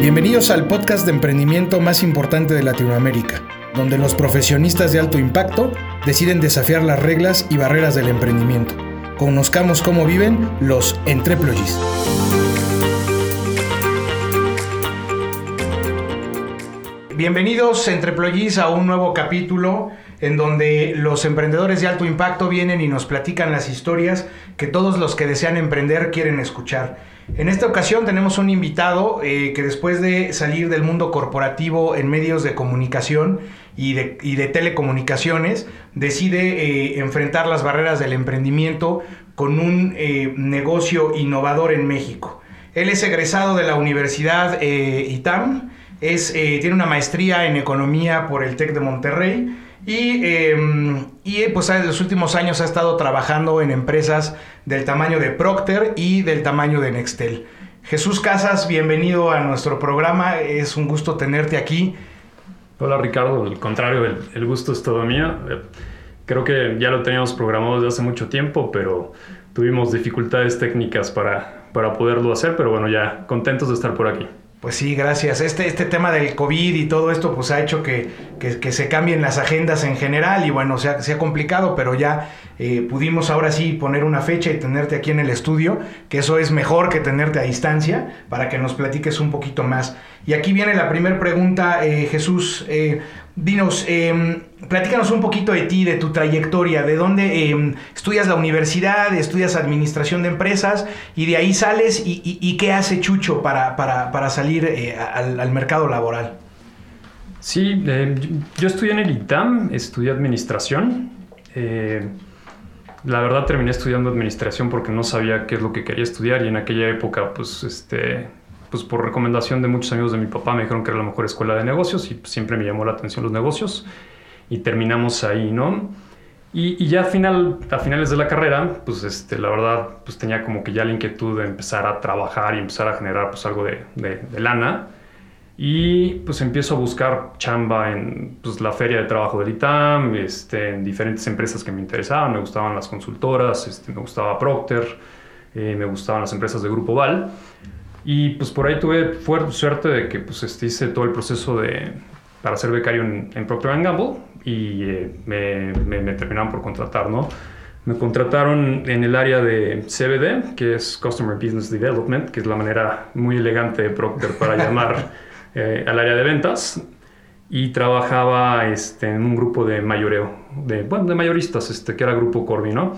Bienvenidos al podcast de emprendimiento más importante de Latinoamérica, donde los profesionistas de alto impacto deciden desafiar las reglas y barreras del emprendimiento. Conozcamos cómo viven los entreployees. Bienvenidos entreployees a un nuevo capítulo en donde los emprendedores de alto impacto vienen y nos platican las historias que todos los que desean emprender quieren escuchar. En esta ocasión tenemos un invitado eh, que después de salir del mundo corporativo en medios de comunicación y de, telecomunicaciones, decide eh, enfrentar las barreras del emprendimiento con un eh, negocio innovador en México. Él es egresado de la Universidad ITAM, tiene una maestría en economía por el TEC de Monterrey y, em, y pues en los últimos años ha estado trabajando en empresas del tamaño de Procter y del tamaño de Nextel. Jesús Casas, bienvenido a nuestro programa. Es un gusto tenerte aquí. Hola Ricardo, al contrario, el, gusto es todo mío. Eh, creo que ya lo teníamos programado desde hace mucho tiempo, pero tuvimos dificultades técnicas para, para poderlo hacer, pero bueno, ya contentos de estar por aquí. Pues sí, gracias. Este, este tema del COVID y todo esto pues ha hecho que, se cambien las agendas en general y bueno, se ha, complicado, pero ya eh, pudimos ahora sí poner una fecha y tenerte aquí en el estudio, que eso es mejor que tenerte a distancia para que nos platiques un poquito más. Y aquí viene la primera pregunta, eh, Jesús. Eh, dinos, eh, platícanos un poquito de ti, de tu trayectoria, de dónde em, estudias la universidad, estudias administración de empresas y de ahí sales y, qué hace Chucho para, salir eh, al, mercado laboral. Sí, eh, yo estudié en el ITAM, estudié administración. Eh, la verdad terminé estudiando administración porque no sabía qué es lo que quería estudiar y en aquella época pues este pues por recomendación de muchos amigos de mi papá me dijeron que era la mejor escuela de negocios y siempre me llamó la atención los negocios y terminamos ahí, ¿no? Y, ya a, final, a finales de la carrera, pues este, la verdad, pues tenía como que ya la inquietud de empezar a trabajar y empezar a generar pues algo de, lana. Y pues empiezo a buscar chamba en pues, la feria de trabajo del ITAM, este, en diferentes empresas que me interesaban. Me gustaban las consultoras, este, me gustaba Procter, eh, me gustaban las empresas de Grupo Val. Y pues por ahí tuve suerte de que pues este, hice todo el proceso de, para ser becario en, Procter Gamble y eh, me, me, terminaron por contratar, ¿no? Me contrataron en el área de CBD, que es Customer Business Development, que es la manera muy elegante de Procter para llamar eh, al área de ventas. Y trabajaba este, en un grupo de mayoreo, de, bueno, de mayoristas, este, que era Grupo Corby, ¿no?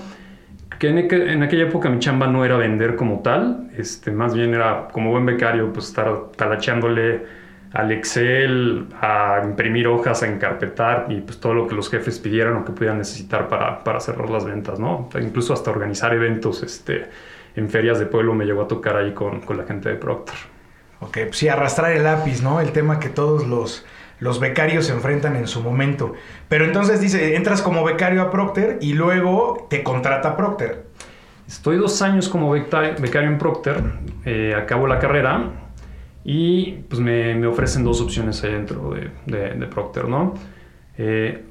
Que en, aquella época mi chamba no era vender como tal, este, más bien era como buen becario, pues estar talachándole al Excel, a imprimir hojas, a encarpetar y pues todo lo que los jefes pidieran o que pudieran necesitar para, para cerrar las ventas, ¿no? Incluso hasta organizar eventos este, en ferias de pueblo me llegó a tocar ahí con, con la gente de Procter. Ok, pues sí, arrastrar el lápiz, ¿no? El tema que todos los, los becarios se enfrentan en su momento. Pero entonces dice, entras como becario a Procter y luego te contrata Procter. Estoy dos años como becario en Procter, eh, acabo la carrera y pues me, me, ofrecen dos opciones ahí dentro de, de, Procter, ¿no? Eh,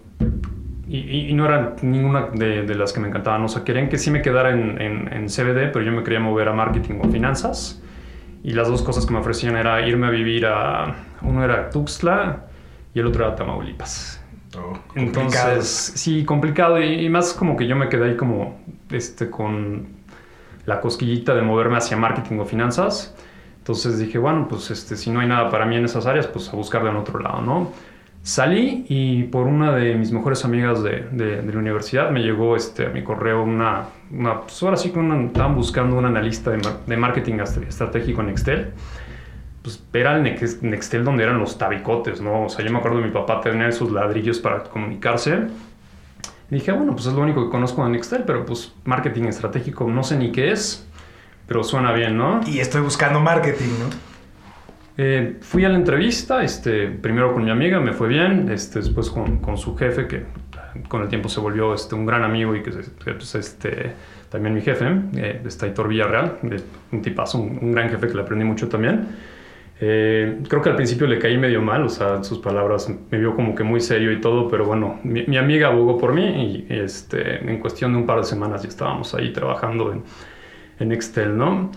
y, no eran ninguna de, las que me encantaban. O sea, querían que sí me quedara en, en, en, CBD, pero yo me quería mover a marketing o finanzas. Y las dos cosas que me ofrecían era irme a vivir a... Uno era Tuxtla y el otro era Tamaulipas. Oh, Entonces, sí, complicado. Y, y, más como que yo me quedé ahí como este, con la cosquillita de moverme hacia marketing o finanzas. Entonces dije, bueno, pues este, si no hay nada para mí en esas áreas, pues a buscarla en otro lado, ¿no? Salí y por una de mis mejores amigas de, de, la universidad me llegó este, a mi correo una, una pues ahora sí que estaban buscando un analista de, de, marketing estratégico en Nextel. Pues era el Nextel donde eran los tabicotes, ¿no? O sea, yo me acuerdo de mi papá tener esos ladrillos para comunicarse. Y dije, bueno, pues es lo único que conozco de Nextel, pero pues marketing estratégico no sé ni qué es. Pero suena bien, ¿no? Y estoy buscando marketing, ¿no? Eh, fui a la entrevista, este, primero con mi amiga, me fue bien, este, después con, con su jefe, que con el tiempo se volvió este, un gran amigo y que pues, este, también mi jefe, eh, está Hitor Villarreal, un tipazo, un, gran jefe que le aprendí mucho también. Eh, creo que al principio le caí medio mal, o sea, sus palabras me vio como que muy serio y todo, pero bueno, mi, mi amiga abogó por mí y este, en cuestión de un par de semanas ya estábamos ahí trabajando en en Excel, ¿no?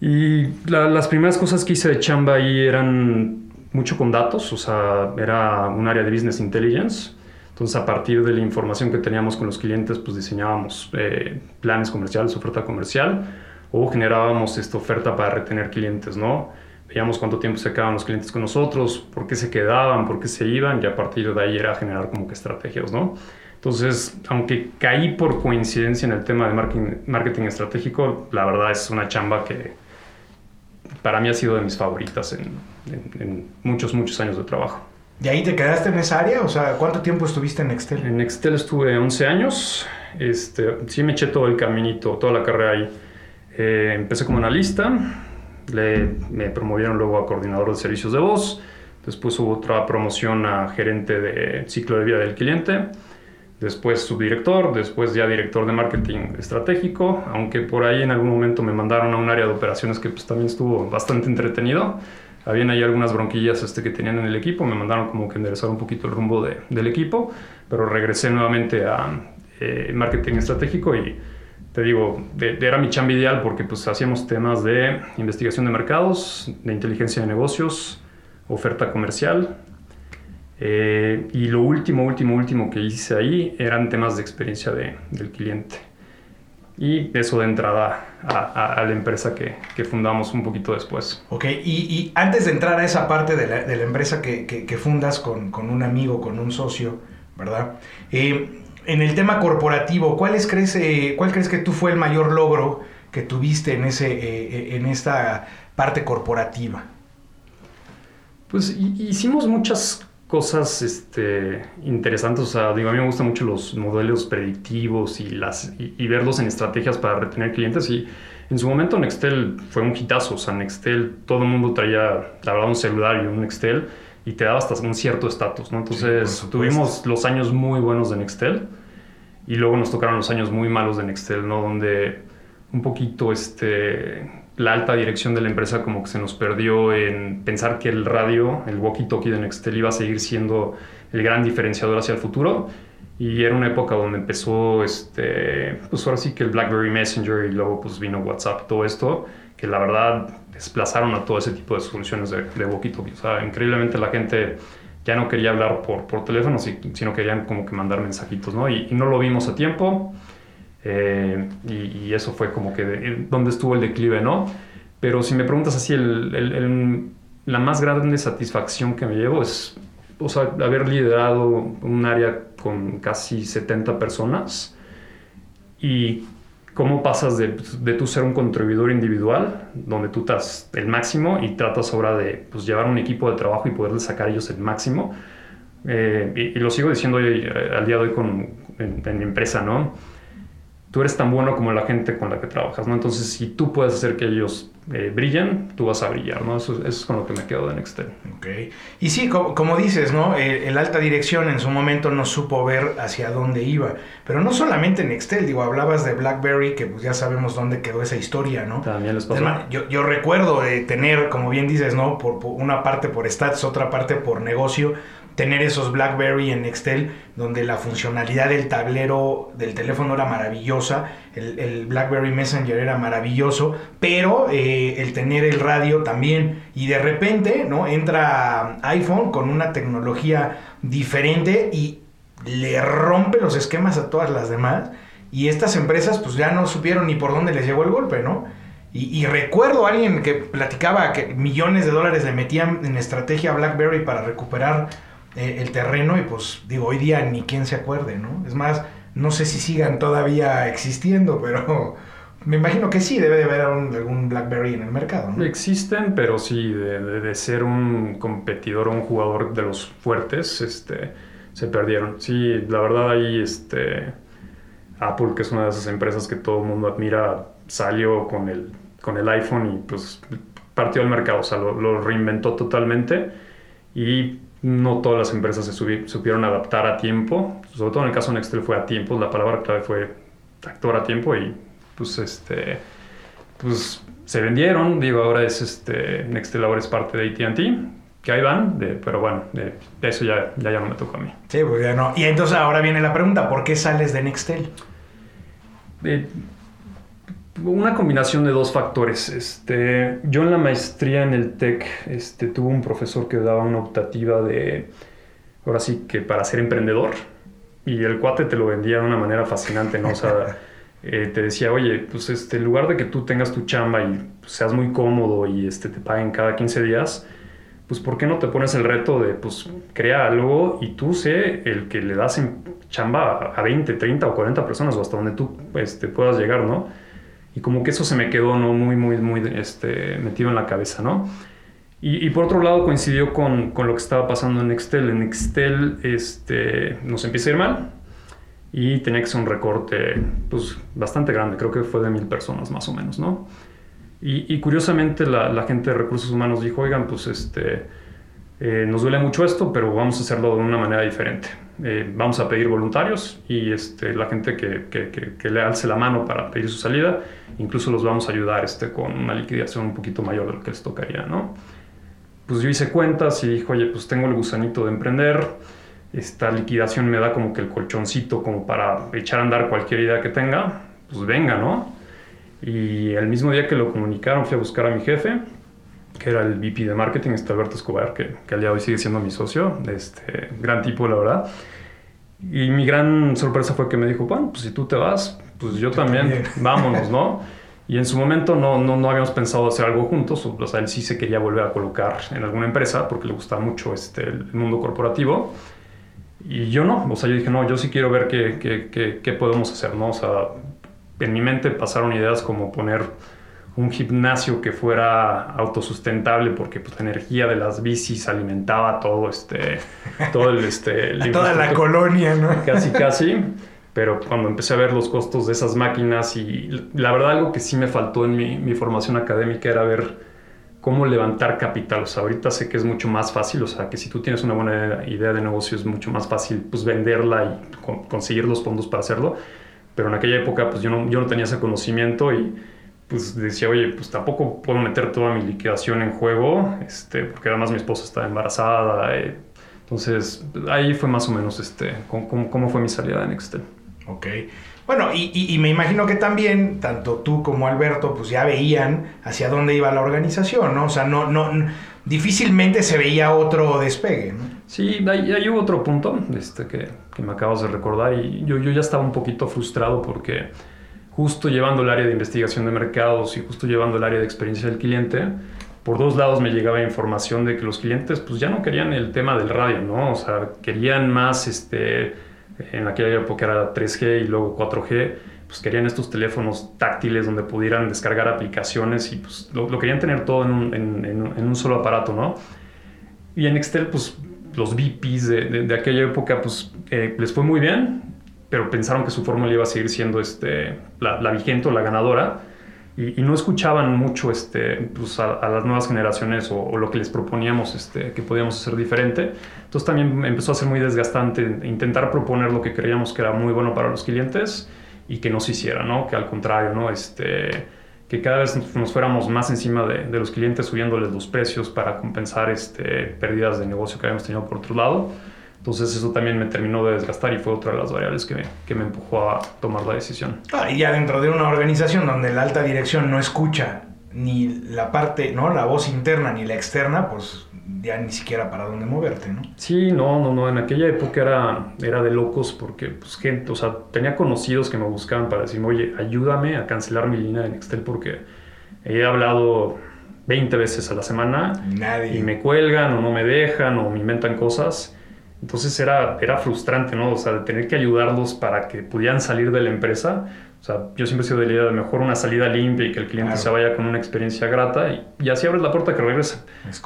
Y las primeras cosas que hice de chamba ahí eran mucho con datos, o sea, era un área de business intelligence. Entonces, a partir de la información que teníamos con los clientes, pues diseñábamos eh, planes comerciales, oferta comercial, o generábamos esta oferta para retener clientes, ¿no? Veíamos cuánto tiempo se quedaban los clientes con nosotros, por qué se quedaban, por qué se iban, y a partir de ahí era generar como que estrategias, ¿no? Entonces, aunque caí por coincidencia en el tema de marketing, marketing estratégico, la verdad es una chamba que para mí ha sido de mis favoritas en, muchos, muchos años de trabajo. ¿Y ahí te quedaste en esa área? O sea, ¿cuánto tiempo estuviste en Nextel? En Nextel estuve 11 años. Este, sí me eché todo el caminito, toda la carrera ahí. Eh, empecé como analista, le, me promovieron luego a coordinador de servicios de voz, después hubo otra promoción a gerente de ciclo de vida del cliente después subdirector, después ya director de marketing estratégico, aunque por ahí en algún momento me mandaron a un área de operaciones que pues también estuvo bastante entretenido. Habían ahí algunas bronquillas este, que tenían en el equipo, me mandaron como que enderezar un poquito el rumbo de, del equipo, pero regresé nuevamente a eh, marketing estratégico y te digo, era mi chamba ideal porque pues hacíamos temas de investigación de mercados, de inteligencia de negocios, oferta comercial, eh, y lo último, último, último que hice ahí eran temas de experiencia de, del cliente. Y eso de entrada a, la empresa que, que, fundamos un poquito después. Ok, y, y, antes de entrar a esa parte de la, de la empresa que, que, fundas con, con, un amigo, con un socio, ¿verdad? Eh, en el tema corporativo, ¿cuáles crees, eh, ¿cuál crees que tú fue el mayor logro que tuviste en, ese, en esta parte corporativa? Pues hicimos muchas cosas este, interesantes. O sea, digo, a mí me gustan mucho los modelos predictivos y, las, y, verlos en estrategias para retener clientes. Y en su momento Nextel fue un hitazo. O sea, Nextel, todo el mundo traía, la un celular y un Nextel y te daba hasta un cierto estatus, ¿no? Entonces tuvimos los años muy buenos de Nextel y luego nos tocaron los años muy malos de Nextel, ¿no? Donde un poquito este la alta dirección de la empresa como que se nos perdió en pensar que el radio, el walkie-talkie de Nextel iba a seguir siendo el gran diferenciador hacia el futuro. Y era una época donde empezó, este, pues ahora sí que el BlackBerry Messenger y luego pues vino WhatsApp, todo esto, que la verdad desplazaron a todo ese tipo de soluciones de, de walkie-talkie. O sea, increíblemente la gente ya no quería hablar por, por teléfono, sino querían como que mandar mensajitos, ¿no? Y, y no lo vimos a tiempo. Eh, y, eso fue como que donde estuvo el declive, ¿no? Pero si me preguntas así, el, la más grande satisfacción que me llevo es o sea, haber liderado un área con casi 70 personas y cómo pasas de, de tú ser un contribuidor individual, donde tú estás el máximo y tratas ahora de pues, llevar un equipo de trabajo y poderle sacar ellos el máximo. Eh, y, lo sigo diciendo hoy, eh, al día de hoy con, en, en mi empresa, ¿no? Tú eres tan bueno como la gente con la que trabajas, ¿no? Entonces, si tú puedes hacer que ellos eh, brillen, tú vas a brillar, ¿no? Eso, es con lo que me quedo de Nextel. Ok. Y sí, como, dices, ¿no? El, alta dirección en su momento no supo ver hacia dónde iba. Pero no solamente Nextel, digo, hablabas de BlackBerry, que pues ya sabemos dónde quedó esa historia, ¿no? También les pasó. yo, yo recuerdo de tener, como bien dices, ¿no? por, una parte por stats, otra parte por negocio, tener esos BlackBerry en Nextel, donde la funcionalidad del tablero del teléfono era maravillosa, el, BlackBerry Messenger era maravilloso, pero eh, el tener el radio también, y de repente, ¿no? Entra iPhone con una tecnología diferente y le rompe los esquemas a todas las demás, y estas empresas pues ya no supieron ni por dónde les llegó el golpe, ¿no? Y, recuerdo a alguien que platicaba que millones de dólares le metían en estrategia BlackBerry para recuperar eh, el terreno y pues digo, hoy día ni quien se acuerde, ¿no? Es más, no sé si sigan todavía existiendo, pero me imagino que sí, debe de haber algún BlackBerry en el mercado, ¿no? Existen, pero sí, de, ser un competidor o un jugador de los fuertes, este, se perdieron. Sí, la verdad ahí, este, Apple, que es una de esas empresas que todo el mundo admira, salió con el, con el iPhone y pues partió al mercado, o sea, lo reinventó totalmente y no todas las empresas se supieron adaptar a tiempo, sobre todo en el caso de Nextel fue a tiempo, la palabra clave fue actuar a tiempo y pues este pues se vendieron, digo, ahora es este Nextel ahora es parte de AT&T, que ahí van, pero bueno, de, eso ya, ya, ya no me toca a mí. Sí, pues ya no. Y entonces ahora viene la pregunta, ¿por qué sales de Nextel? Una combinación de dos factores. Este, yo en la maestría en el TEC este, tuve un profesor que daba una optativa de, ahora sí que para ser emprendedor, y el cuate te lo vendía de una manera fascinante, ¿no? O sea, eh, te decía, oye, pues este, en lugar de que tú tengas tu chamba y pues, seas muy cómodo y este, te paguen cada 15 días, pues ¿por qué no te pones el reto de, pues, crea algo y tú sé el que le das en chamba a 20, 30 o 40 personas o hasta donde tú este, puedas llegar, ¿no? Y como que eso se me quedó, ¿no? Muy, muy, muy este, metido en la cabeza, ¿no? Y, por otro lado coincidió con, con, lo que estaba pasando en Nextel. En Nextel este, nos empieza a ir mal y tenía que ser un recorte pues, bastante grande, creo que fue de mil personas más o menos, ¿no? Y, curiosamente la, la, gente de recursos humanos dijo, oigan, pues este, eh, nos duele mucho esto, pero vamos a hacerlo de una manera diferente. Eh, vamos a pedir voluntarios y este, la gente que, que, que, le alce la mano para pedir su salida, incluso los vamos a ayudar este, con una liquidación un poquito mayor de lo que les tocaría, ¿no? pues yo hice cuentas y dije, oye, pues tengo el gusanito de emprender, esta liquidación me da como que el colchoncito como para echar a andar cualquier idea que tenga, pues venga, ¿no? Y el mismo día que lo comunicaron fui a buscar a mi jefe, que era el VP de marketing, este Alberto Escobar, que, que al día de hoy sigue siendo mi socio, este, gran tipo, la verdad. Y mi gran sorpresa fue que me dijo, bueno, pues si tú te vas, pues yo, también, vámonos, ¿no? Y en su momento no, no, no, habíamos pensado hacer algo juntos, o sea, él sí se quería volver a colocar en alguna empresa porque le gustaba mucho este, el mundo corporativo. Y yo no, o sea, yo dije, no, yo sí quiero ver qué, qué, qué, podemos hacer, ¿no? O sea, en mi mente pasaron ideas como poner un gimnasio que fuera autosustentable porque pues, la energía de las bicis alimentaba todo este todo el este toda la colonia no casi casi pero cuando empecé a ver los costos de esas máquinas y la verdad algo que sí me faltó en mi, mi, formación académica era ver cómo levantar capital. O sea, ahorita sé que es mucho más fácil, o sea, que si tú tienes una buena idea de negocio es mucho más fácil pues venderla y conseguir los fondos para hacerlo. Pero en aquella época pues yo no, yo no tenía ese conocimiento y pues decía, oye, pues tampoco puedo meter toda mi liquidación en juego, este, porque además mi esposa está embarazada. Eh. entonces ahí fue más o menos este, cómo, cómo fue mi salida de Nextel. Ok. Bueno, y, me imagino que también, tanto tú como Alberto, pues ya veían hacia dónde iba la organización, ¿no? O sea, no, no, difícilmente se veía otro despegue, ¿no? Sí, ahí, hubo otro punto este, que, que, me acabas de recordar y yo, yo ya estaba un poquito frustrado porque justo llevando el área de investigación de mercados y justo llevando el área de experiencia del cliente, por dos lados me llegaba información de que los clientes pues ya no querían el tema del radio, ¿no? O sea, querían más este en aquella época era 3G y luego 4G, pues querían estos teléfonos táctiles donde pudieran descargar aplicaciones y pues lo, querían tener todo en un, solo aparato, ¿no? Y en Excel, pues los VPs de, de, aquella época, pues eh, les fue muy bien, pero pensaron que su fórmula iba a seguir siendo este, la, la vigente o la ganadora y, no escuchaban mucho este, pues a, las nuevas generaciones o, lo que les proponíamos este, que podíamos hacer diferente. Entonces también empezó a ser muy desgastante intentar proponer lo que creíamos que era muy bueno para los clientes y que no se hiciera, ¿no? Que al contrario, ¿no? Este, que cada vez nos fuéramos más encima de, de los clientes subiéndoles los precios para compensar este, pérdidas de negocio que habíamos tenido por otro lado. Entonces eso también me terminó de desgastar y fue otra de las variables que me, que me empujó a tomar la decisión. Ah, y ya dentro de una organización donde la alta dirección no escucha ni la parte, ¿no? La voz interna ni la externa, pues ya ni siquiera para dónde moverte, ¿no? Sí, no, no, no. En aquella época era, era de locos porque, pues, gente, o sea, tenía conocidos que me buscaban para decirme, oye, ayúdame a cancelar mi línea de Nextel porque he hablado 20 veces a la semana Nadie. y me cuelgan o no me dejan o me inventan cosas entonces era, era frustrante, ¿no? O sea, de tener que ayudarlos para que pudieran salir de la empresa. O sea, yo siempre he sido de la idea de mejor una salida limpia y que el cliente se vaya con una experiencia grata y, así abres la puerta que regrese.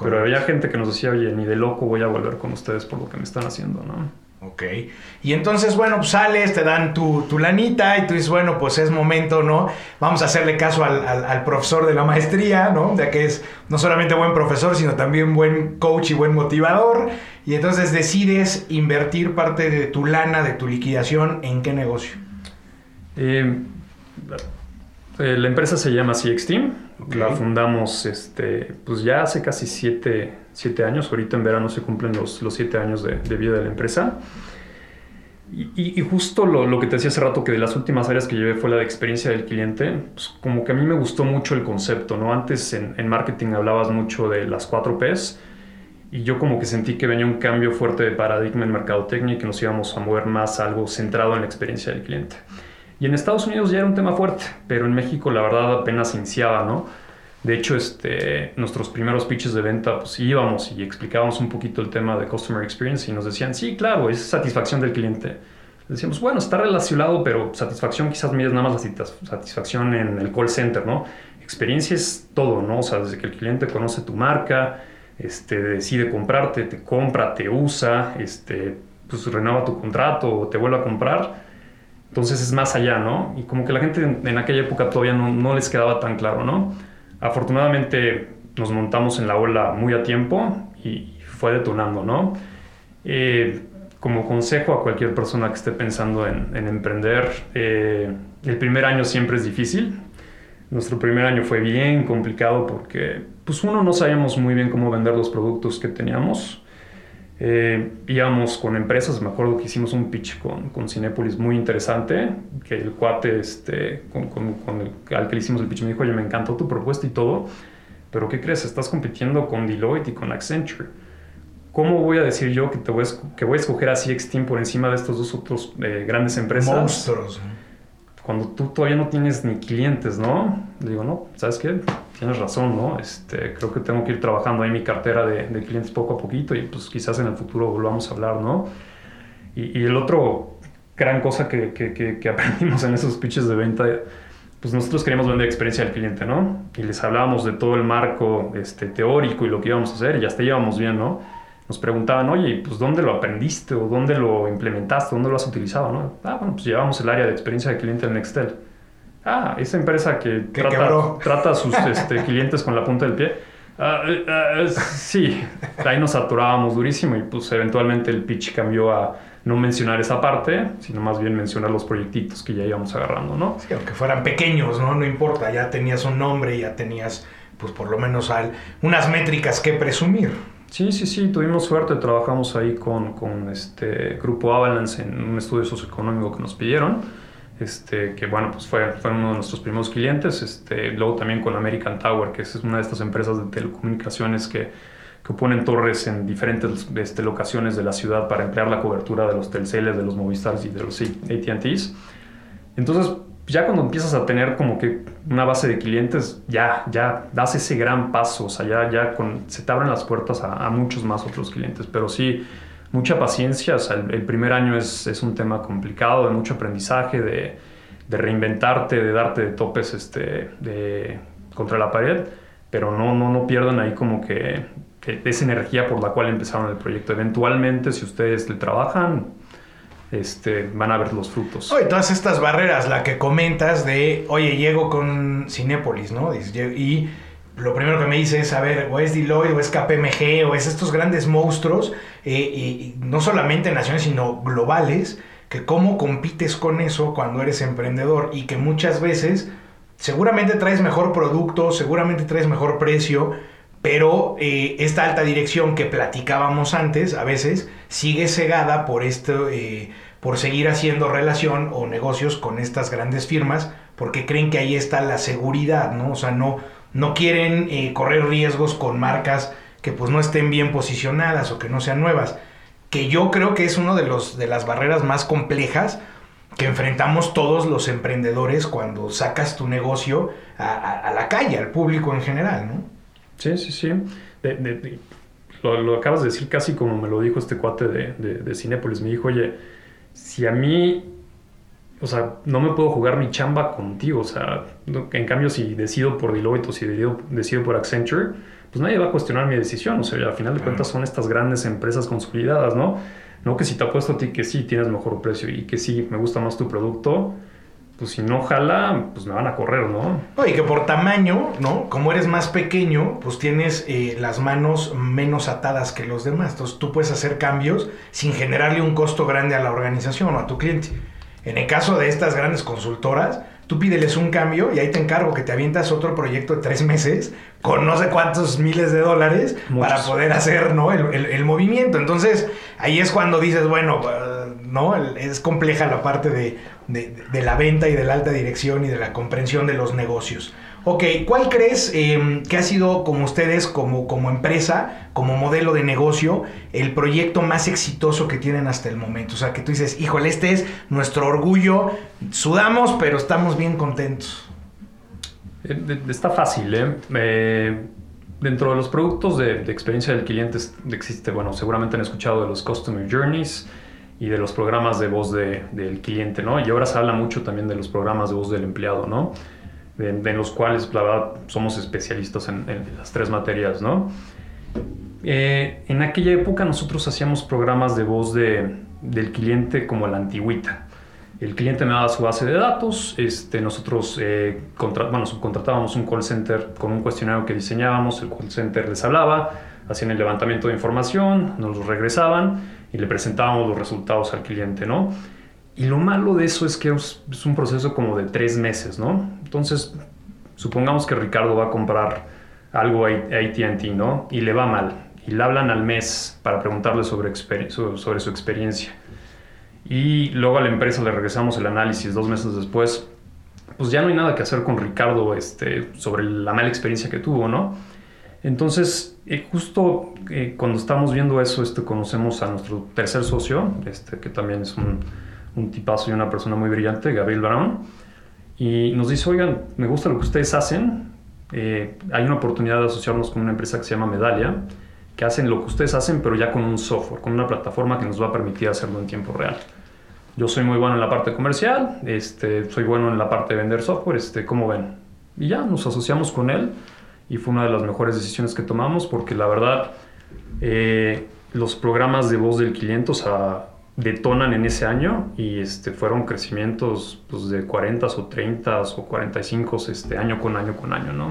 Pero había gente que nos decía, oye, ni de loco voy a volver con ustedes por lo que me están haciendo, ¿no? Ok. Y entonces, bueno, pues sales, te dan tu, tu, lanita y tú dices, bueno, pues es momento, ¿no? Vamos a hacerle caso al, al, profesor de la maestría, ¿no? Ya que es no solamente buen profesor, sino también buen coach y buen motivador. Y entonces decides invertir parte de tu lana, de tu liquidación, ¿en qué negocio? Eh, eh, la empresa se llama CX Team. La fundamos este, pues ya hace casi siete, años. Ahorita en verano se cumplen los, los siete años de, vida de la empresa. Y, justo lo, que te decía hace rato, que de las últimas áreas que llevé fue la de experiencia del cliente, pues como que a mí me gustó mucho el concepto, ¿no? Antes en, marketing hablabas mucho de las cuatro Ps y yo como que sentí que venía un cambio fuerte de paradigma en mercadotecnia y que nos íbamos a mover más algo centrado en la experiencia del cliente. Y en Estados Unidos ya era un tema fuerte, pero en México la verdad apenas iniciaba, ¿no? De hecho, este, nuestros primeros pitches de venta, pues íbamos y explicábamos un poquito el tema de Customer Experience y nos decían, sí, claro, es satisfacción del cliente. Decíamos, bueno, está relacionado, pero satisfacción quizás mides nada más la satisfacción en el call center, ¿no? Experiencia es todo, ¿no? O sea, desde que el cliente conoce tu marca, este, decide comprarte, te compra, te usa, este, pues renueva tu contrato o te vuelve a comprar. Entonces es más allá, ¿no? Y como que la gente en, aquella época todavía no, les quedaba tan claro, ¿no? Afortunadamente nos montamos en la ola muy a tiempo y fue detonando, ¿no? Eh, como consejo a cualquier persona que esté pensando en, emprender, eh, el primer año siempre es difícil. Nuestro primer año fue bien complicado porque, pues uno, no sabíamos muy bien cómo vender los productos que teníamos. Eh, íbamos con empresas, me acuerdo que hicimos un pitch con, con Cinepolis muy interesante, que el cuate este, con, con, el, al que le hicimos el pitch me dijo, oye, me encantó tu propuesta y todo, pero ¿qué crees? Estás compitiendo con Deloitte y con Accenture. ¿Cómo voy a decir yo que, te voy, a, que voy a escoger a CX Team por encima de estos dos otros eh, grandes empresas? Monstruos cuando tú todavía no tienes ni clientes, ¿no? digo, no, ¿sabes qué? Tienes razón, ¿no? Este, creo que tengo que ir trabajando ahí mi cartera de, clientes poco a poquito y pues quizás en el futuro volvamos a hablar, ¿no? Y, el otro gran cosa que, que, que, aprendimos en esos pitches de venta, pues nosotros queríamos vender experiencia del cliente, ¿no? Y les hablábamos de todo el marco este, teórico y lo que íbamos a hacer y hasta íbamos bien, ¿no? nos preguntaban, oye, pues ¿dónde lo aprendiste o dónde lo implementaste, dónde lo has utilizado? ¿no? Ah, bueno, pues llevamos el área de experiencia de cliente en Nextel. Ah, esa empresa que trata, trata, a sus este, clientes con la punta del pie. Eh, ah, sí, ahí nos saturábamos durísimo y pues eventualmente el pitch cambió a no mencionar esa parte, sino más bien mencionar los proyectitos que ya íbamos agarrando, ¿no? Sí, aunque fueran pequeños, ¿no? No importa, ya tenías un nombre, ya tenías pues por lo menos unas métricas que presumir. Sí, sí, sí, tuvimos suerte, trabajamos ahí con, con este Grupo Avalanche en un estudio socioeconómico que nos pidieron, este, que bueno, pues fue, fue uno de nuestros primeros clientes, este, luego también con American Tower, que es una de estas empresas de telecomunicaciones que, que ponen torres en diferentes este, locaciones de la ciudad para emplear la cobertura de los Telceles, de los Movistars y de los AT&Ts. Entonces, ya cuando empiezas a tener como que una base de clientes, ya, ya das ese gran paso, o sea, ya, ya con, se te abren las puertas a, muchos más otros clientes, pero sí, mucha paciencia, o sea, el, primer año es, es, un tema complicado, de mucho aprendizaje, de, de, reinventarte, de darte de topes este, de, contra la pared, pero no, no, no pierdan ahí como que, que esa energía por la cual empezaron el proyecto. Eventualmente, si ustedes le trabajan, este, van a ver los frutos. Oye, todas estas barreras, la que comentas de, oye, llego con Cinépolis, ¿no? Y lo primero que me dice es, a ver, o es Deloitte, o es KPMG, o es estos grandes monstruos, eh, y, no solamente nacionales, sino globales, que cómo compites con eso cuando eres emprendedor y que muchas veces seguramente traes mejor producto, seguramente traes mejor precio, pero eh, esta alta dirección que platicábamos antes, a veces sigue cegada por esto, eh, por seguir haciendo relación o negocios con estas grandes firmas, porque creen que ahí está la seguridad, ¿no? O sea, no, no quieren eh, correr riesgos con marcas que pues no estén bien posicionadas o que no sean nuevas. Que yo creo que es una de, los, de las barreras más complejas que enfrentamos todos los emprendedores cuando sacas tu negocio a la calle, al público en general, ¿no? Sí, sí, sí. lo, acabas de decir casi como me lo dijo este cuate de, de, Cinépolis. Me dijo, oye, si a mí, o sea, no me puedo jugar mi chamba contigo, o sea, en cambio si decido por Deloitte o si decido, por Accenture, pues nadie va a cuestionar mi decisión, o sea, al final de cuentas son estas grandes empresas consolidadas, ¿no? No que si te apuesto a ti que sí tienes mejor precio y que sí me gusta más tu producto, pues si no jala, pues me van a correr, ¿no? y que por tamaño, ¿no? Como eres más pequeño, pues tienes eh, las manos menos atadas que los demás. Entonces tú puedes hacer cambios sin generarle un costo grande a la organización o a tu cliente. En el caso de estas grandes consultoras, tú pídeles un cambio y ahí te encargo que te avientas otro proyecto de tres meses con no sé cuántos miles de dólares para poder hacer ¿no? el, movimiento. Entonces, ahí es cuando dices, bueno, eh, ¿no? Es compleja la parte de, de la venta y de la alta dirección y de la comprensión de los negocios. Ok, ¿cuál crees em, que ha sido como ustedes, como, como empresa, como modelo de negocio, el proyecto más exitoso que tienen hasta el momento? O sea, que tú dices, híjole, este es nuestro orgullo, sudamos, pero estamos bien contentos. Eh, está fácil, ¿eh? ¿eh? dentro de los productos de, experiencia del cliente existe, bueno, seguramente han escuchado de los Customer Journeys y de los programas de voz del cliente, ¿no? Y ahora se habla mucho también de los programas de voz del empleado, ¿no? De, los cuales, la verdad, somos especialistas en, las tres materias, ¿no? Eh, en aquella época nosotros hacíamos programas de voz de, del cliente como la antigüita. El cliente me daba su base de datos, este, nosotros eh, bueno, subcontratábamos un call center con un cuestionario que diseñábamos, el call center les hablaba, hacían el levantamiento de información, nos lo regresaban y le presentábamos los resultados al cliente, ¿no? Y lo malo de eso es que es, un proceso como de tres meses, ¿no? Entonces, supongamos que Ricardo va a comprar algo a ATT, ¿no? Y le va mal. Y le hablan al mes para preguntarle sobre, sobre su experiencia. Y luego a la empresa le regresamos el análisis dos meses después. Pues ya no hay nada que hacer con Ricardo este, sobre la mala experiencia que tuvo, ¿no? Entonces, eh, justo eh, cuando estamos viendo eso, este, conocemos a nuestro tercer socio, este, que también es un un tipazo y una persona muy brillante, Gabriel Brown, y nos dice, oigan, me gusta lo que ustedes hacen, eh, hay una oportunidad de asociarnos con una empresa que se llama Medalia, que hacen lo que ustedes hacen, pero ya con un software, con una plataforma que nos va a permitir hacerlo en tiempo real. Yo soy muy bueno en la parte comercial, este, soy bueno en la parte de vender software, este, ¿cómo ven? Y ya nos asociamos con él y fue una de las mejores decisiones que tomamos porque la verdad eh, los programas de voz del cliente, o sea, detonan en ese año y este, fueron crecimientos pues, de 40 o 30 o 45 este, año con año con año, ¿no?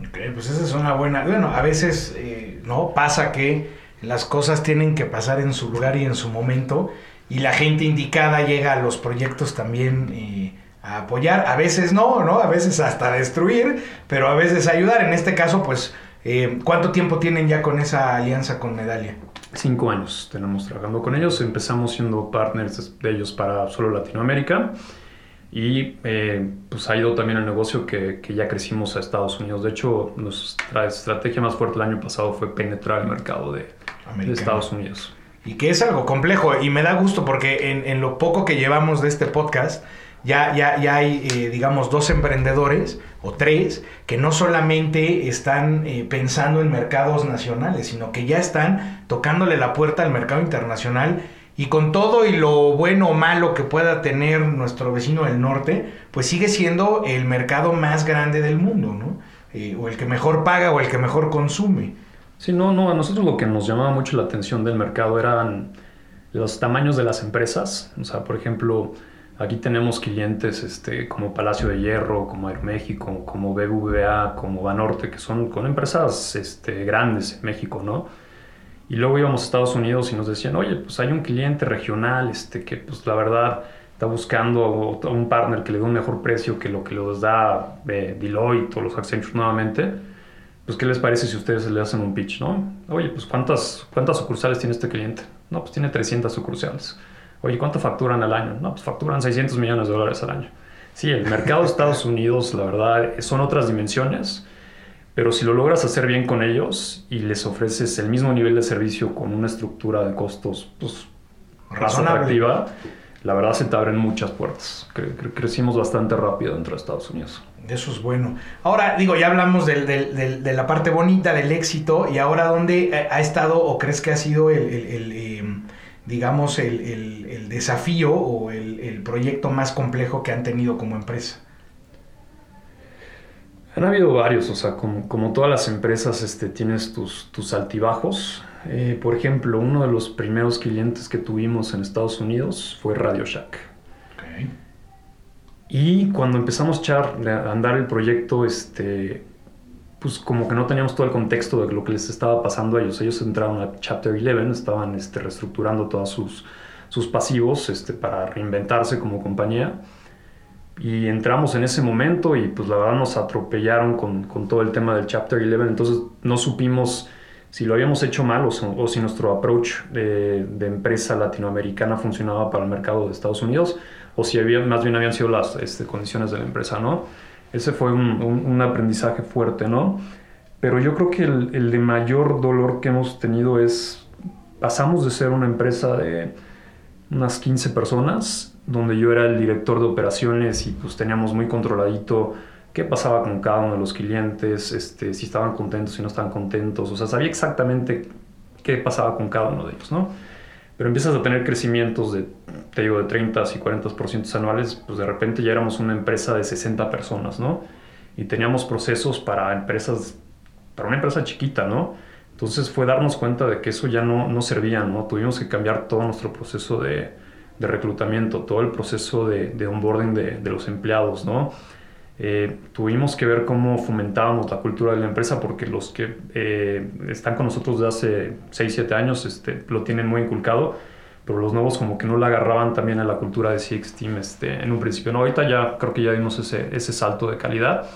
Ok, pues esa es una buena... Bueno, a veces, eh, ¿no? Pasa que las cosas tienen que pasar en su lugar y en su momento y la gente indicada llega a los proyectos también eh, a apoyar, a veces no, ¿no? A veces hasta destruir, pero a veces ayudar. En este caso, pues, eh, ¿cuánto tiempo tienen ya con esa alianza con Medalia? Cinco años tenemos trabajando con ellos. Empezamos siendo partners de ellos para solo Latinoamérica. Y eh, pues ha ido también el negocio que, que, ya crecimos a Estados Unidos. De hecho, nuestra estrategia más fuerte el año pasado fue penetrar el mercado de, de Estados Unidos. Y que es algo complejo y me da gusto porque en, en lo poco que llevamos de este podcast, ya, ya, ya hay, eh, digamos, dos emprendedores o tres que no solamente están eh, pensando en mercados nacionales, sino que ya están tocándole la puerta al mercado internacional y con todo y lo bueno o malo que pueda tener nuestro vecino del norte, pues sigue siendo el mercado más grande del mundo, ¿no? Eh, o el que mejor paga o el que mejor consume. Sí, no, no, a nosotros lo que nos llamaba mucho la atención del mercado eran los tamaños de las empresas. O sea, por ejemplo, Aquí tenemos clientes este, como Palacio de Hierro, como Aeroméxico, como BBVA, como Banorte, que son con empresas este, grandes en México, ¿no? Y luego íbamos a Estados Unidos y nos decían, oye, pues hay un cliente regional este, que pues la verdad está buscando un partner que le dé un mejor precio que lo que les da eh, Deloitte o los Accenture nuevamente. Pues, ¿qué les parece si ustedes le hacen un pitch, no? Oye, pues, ¿cuántas, cuántas sucursales tiene este cliente? No, pues tiene 300 sucursales. Oye, ¿cuánto facturan al año? No, pues facturan 600 millones de dólares al año. Sí, el mercado de Estados Unidos, la verdad, son otras dimensiones, pero si lo logras hacer bien con ellos y les ofreces el mismo nivel de servicio con una estructura de costos pues, más atractiva, la verdad se te abren muchas puertas. crecimos bastante rápido dentro de Estados Unidos. Eso es bueno. Ahora, digo, ya hablamos de la parte bonita del éxito y ahora dónde ha estado o crees que ha sido el, em, digamos, el, desafío o el, proyecto más complejo que han tenido como empresa? Han habido varios, o sea, como, todas las empresas este, tienes tus, tus altibajos. Eh, por ejemplo, uno de los primeros clientes que tuvimos en Estados Unidos fue Radio Shack. Y cuando empezamos a andar el proyecto, este, pues como que no teníamos todo el contexto de lo que les estaba pasando a ellos. Ellos entraron a Chapter 11, estaban este, reestructurando todos sus, sus pasivos este, para reinventarse como compañía. y entramos en ese momento y pues la verdad nos atropellaron con, con todo el tema del Chapter 11, entonces no supimos si lo habíamos hecho mal o, o si nuestro approach de, de, empresa latinoamericana funcionaba para el mercado de Estados Unidos o si había, más bien habían sido las este, condiciones de la empresa, ¿no? Ese fue un, un, aprendizaje fuerte, ¿no? Pero yo creo que el, el de mayor dolor que hemos tenido es, pasamos de ser una empresa de unas 15 personas donde yo era el director de operaciones y pues teníamos muy controladito qué pasaba con cada uno de los clientes, este, si estaban contentos, si no estaban contentos, o sea, sabía exactamente qué pasaba con cada uno de ellos, ¿no? Pero empiezas a tener crecimientos de, te digo, de 30 y 40% anuales, pues de repente ya éramos una empresa de 60 personas, ¿no? Y teníamos procesos para empresas, para una empresa chiquita, ¿no? Entonces fue darnos cuenta de que eso ya no, no servía, ¿no? Tuvimos que cambiar todo nuestro proceso de, de reclutamiento, todo el proceso de, de onboarding de, de, los empleados, ¿no? Eh, tuvimos que ver cómo fomentábamos la cultura de la empresa porque los que eh, están con nosotros de hace 6, 7 años este, lo tienen muy inculcado, pero los nuevos como que no le agarraban también a la cultura de CX Team este, en un principio. No, ahorita ya creo que ya dimos ese, ese salto de calidad,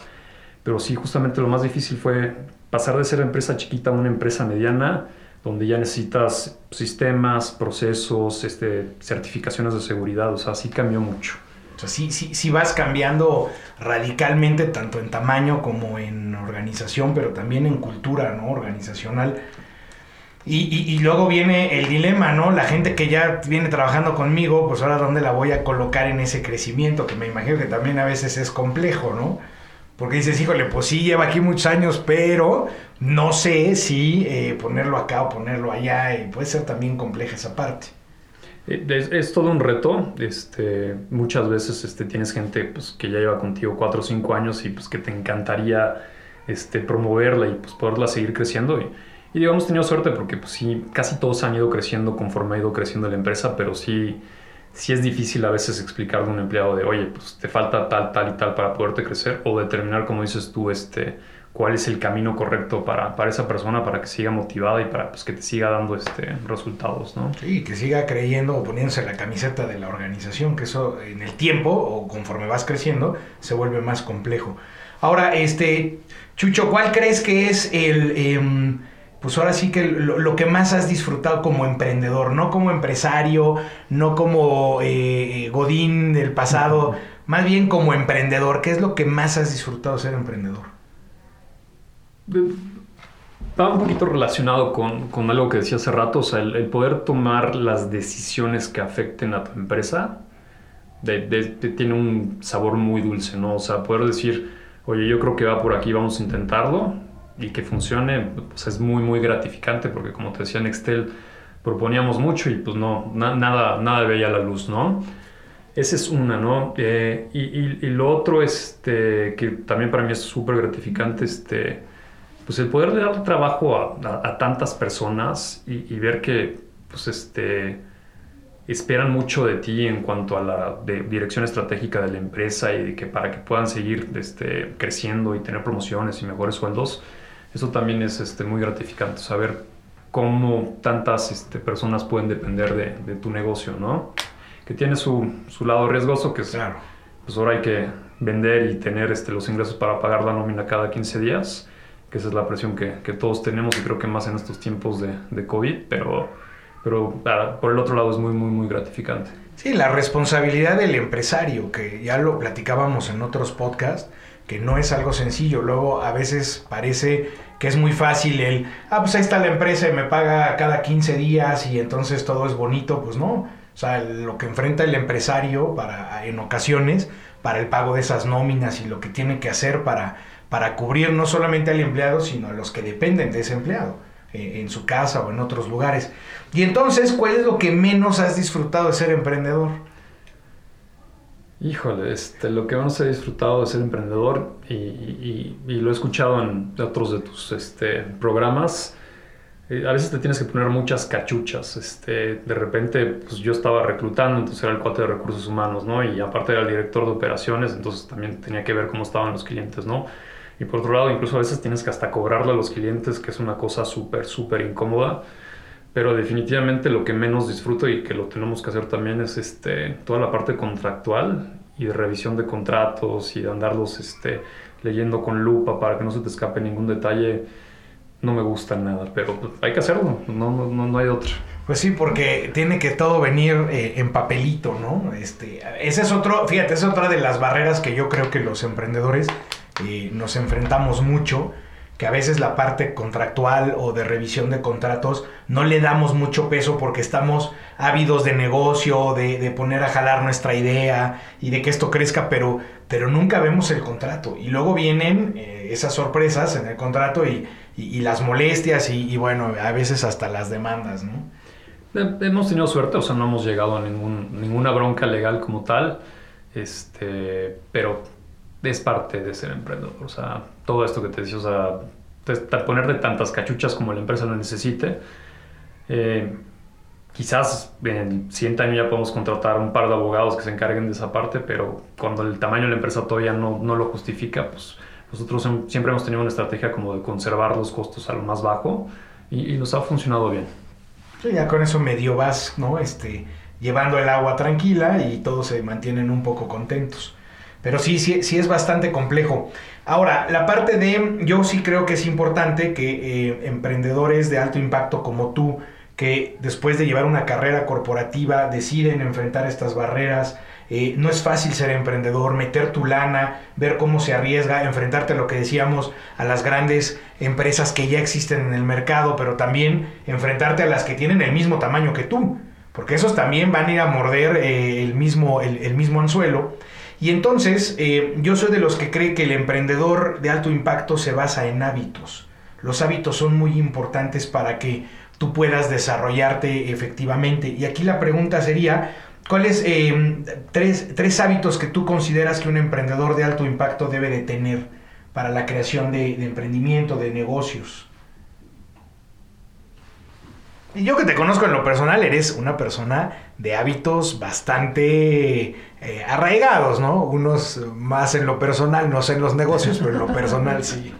pero sí, justamente lo más difícil fue pasar de ser empresa chiquita a una empresa mediana, donde ya necesitas sistemas, procesos, este, certificaciones de seguridad, o sea, sí cambió mucho. O sea, sí, sí, sí vas cambiando radicalmente, tanto en tamaño como en organización, pero también en cultura, ¿no? Organizacional. Y, y, y, luego viene el dilema, ¿no? La gente que ya viene trabajando conmigo, pues ahora dónde la voy a colocar en ese crecimiento, que me imagino que también a veces es complejo, ¿no? Porque dices, híjole, pues sí, lleva aquí muchos años, pero no sé si eh, ponerlo acá o ponerlo allá, y puede ser también compleja esa parte. Es, es, todo un reto. Este, muchas veces este, tienes gente pues, que ya lleva contigo 4 o 5 años y pues, que te encantaría este, promoverla y pues, poderla seguir creciendo. Y, y digamos, tenido suerte porque pues, sí, casi todos han ido creciendo conforme ha ido creciendo la empresa, pero sí, sí es difícil a veces explicarle a un empleado de, oye, pues te falta tal, tal y tal para poderte crecer o determinar, como dices tú, este, cuál es el camino correcto para, para esa persona para que siga motivada y para pues, que te siga dando este, resultados, ¿no? Sí, que siga creyendo o poniéndose la camiseta de la organización, que eso en el tiempo o conforme vas creciendo se vuelve más complejo. Ahora, este, Chucho, ¿cuál crees que es el... Eh, pues ahora sí que lo, lo, que más has disfrutado como emprendedor, no como empresario, no como eh, Godín del pasado, más bien como emprendedor, ¿qué es lo que más has disfrutado ser emprendedor? Va un poquito relacionado con, con, algo que decía hace rato, o sea, el, el, poder tomar las decisiones que afecten a tu empresa de, de, de, tiene un sabor muy dulce, ¿no? O sea, poder decir, oye, yo creo que va por aquí, vamos a intentarlo, y que funcione, pues es muy, muy gratificante porque como te decía en Excel, proponíamos mucho y pues no, na, nada, nada veía la luz, ¿no? Esa es una, ¿no? Eh, y, y, y, lo otro, este, que también para mí es súper gratificante, este, pues el poder dar trabajo a, a, a tantas personas y, y, ver que, pues, este, esperan mucho de ti en cuanto a la de dirección estratégica de la empresa y de que para que puedan seguir este, creciendo y tener promociones y mejores sueldos, eso también es este, muy gratificante, saber cómo tantas este, personas pueden depender de, de, tu negocio, ¿no? Que tiene su, su lado riesgoso, que es, claro. pues ahora hay que vender y tener este, los ingresos para pagar la nómina cada 15 días, que esa es la presión que, que todos tenemos y creo que más en estos tiempos de, de COVID, pero, pero por el otro lado es muy, muy, muy gratificante. Sí, la responsabilidad del empresario, que ya lo platicábamos en otros podcasts, que no es algo sencillo. Luego a veces parece que es muy fácil el, ah, pues ahí está la empresa y me paga cada 15 días y entonces todo es bonito. Pues no. O sea, lo que enfrenta el empresario para, en ocasiones para el pago de esas nóminas y lo que tiene que hacer para, para cubrir no solamente al empleado, sino a los que dependen de ese empleado, eh, en su casa o en otros lugares. Y entonces, ¿cuál es lo que menos has disfrutado de ser emprendedor? Híjole, este, lo que menos he disfrutado de ser emprendedor y, lo he escuchado en otros de tus este, programas, eh, a veces te tienes que poner muchas cachuchas. Este, de repente, pues yo estaba reclutando, entonces era el cuate de recursos humanos, ¿no? Y aparte era el director de operaciones, entonces también tenía que ver cómo estaban los clientes, ¿no? Y por otro lado, incluso a veces tienes que hasta cobrarle a los clientes, que es una cosa súper, súper incómoda. Pero definitivamente lo que menos disfruto y que lo tenemos que hacer también es este, toda la parte contractual y de revisión de contratos y de andarlos este, leyendo con lupa para que no se te escape ningún detalle, no me gusta nada, pero pues, hay que hacerlo, no, no, no hay otra. Pues sí, porque tiene que todo venir eh, en papelito, ¿no? Este, ese es otro, fíjate, es otra de las barreras que yo creo que los emprendedores nos enfrentamos mucho, que a veces la parte contractual o de revisión de contratos no le damos mucho peso porque estamos ávidos de negocio, de, poner a jalar nuestra idea y de que esto crezca, pero, pero nunca vemos el contrato. Y luego vienen eh, esas sorpresas en el contrato y, las molestias y, y, bueno, a veces hasta las demandas, ¿no? Hemos tenido suerte, o sea, no hemos llegado a ninguna bronca legal como tal, este, pero es parte de ser emprendedor. O sea, todo esto que te decía, o sea, ponerte tantas cachuchas como la empresa lo necesite. Eh, quizás en 100 años ya podemos contratar un par de abogados que se encarguen de esa parte, pero cuando el tamaño de la empresa todavía no, no lo justifica, pues nosotros siempre hemos tenido una estrategia como de conservar los costos a lo más bajo y, y nos ha funcionado bien ya con eso medio vas, ¿no? Este, llevando el agua tranquila y todos se mantienen un poco contentos. Pero sí, sí, sí es bastante complejo. Ahora, la parte de, yo sí creo que es importante que eh, emprendedores de alto impacto como tú, que después de llevar una carrera corporativa deciden enfrentar estas barreras, eh, no es fácil ser emprendedor, meter tu lana, ver cómo se arriesga, enfrentarte a lo que decíamos, a las grandes empresas que ya existen en el mercado, pero también enfrentarte a las que tienen el mismo tamaño que tú, porque esos también van a ir a morder eh, el, mismo, el, mismo anzuelo. Y entonces eh, yo soy de los que cree que el emprendedor de alto impacto se basa en hábitos. Los hábitos son muy importantes para que tú puedas desarrollarte efectivamente. Y aquí la pregunta sería, ¿Cuáles eh, tres, hábitos que tú consideras que un emprendedor de alto impacto debe de tener para la creación de, emprendimiento, de negocios? Y yo que te conozco en lo personal, eres una persona de hábitos bastante eh, arraigados, ¿no? Unos más en lo personal, no sé en los negocios, pero en lo personal sí.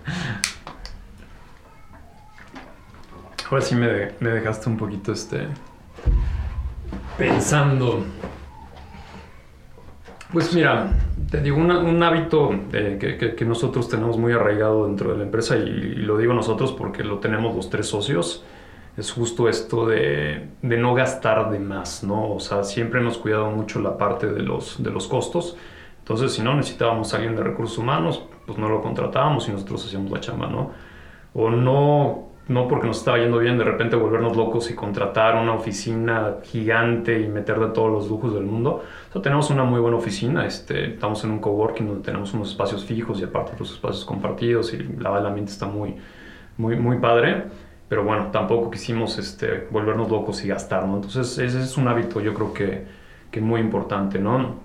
Ahora sí me, me dejaste un poquito este pensando. Pues mira, te digo, un hábito eh, que, nosotros tenemos muy arraigado dentro de la empresa, y, lo digo nosotros porque lo tenemos los tres socios, es justo esto de, no gastar de más, ¿no? O sea, siempre hemos cuidado mucho la parte de los, de los costos. Entonces, si no necesitábamos a alguien de recursos humanos, pues no lo contratábamos y nosotros hacíamos la chamba, ¿no? O no no porque nos estaba yendo bien de repente volvernos locos y contratar una oficina gigante y meter de todos los lujos del mundo. O tenemos una muy buena oficina, este, estamos en un coworking donde tenemos unos espacios fijos y aparte los espacios compartidos y la, el ambiente está muy, muy, muy padre. Pero bueno, tampoco quisimos este, volvernos locos y gastar, ¿no? Entonces ese es un hábito yo creo que, que muy importante, ¿no?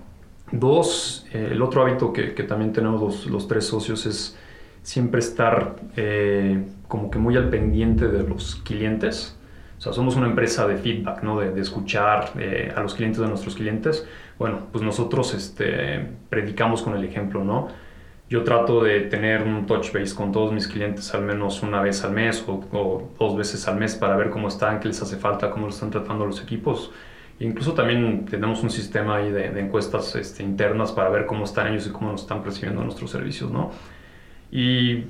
Dos, eh, el otro hábito que, que también tenemos los, los tres socios es siempre estar eh, como que muy al pendiente de los clientes. O sea, somos una empresa de feedback, ¿no? De, escuchar eh, a los clientes de nuestros clientes. Bueno, pues nosotros este, predicamos con el ejemplo, ¿no? Yo trato de tener un touch base con todos mis clientes al menos una vez al mes o, dos veces al mes para ver cómo están, qué les hace falta, cómo lo están tratando los equipos. E incluso también tenemos un sistema ahí de, encuestas este, internas para ver cómo están ellos y cómo nos están percibiendo nuestros servicios, ¿no? Y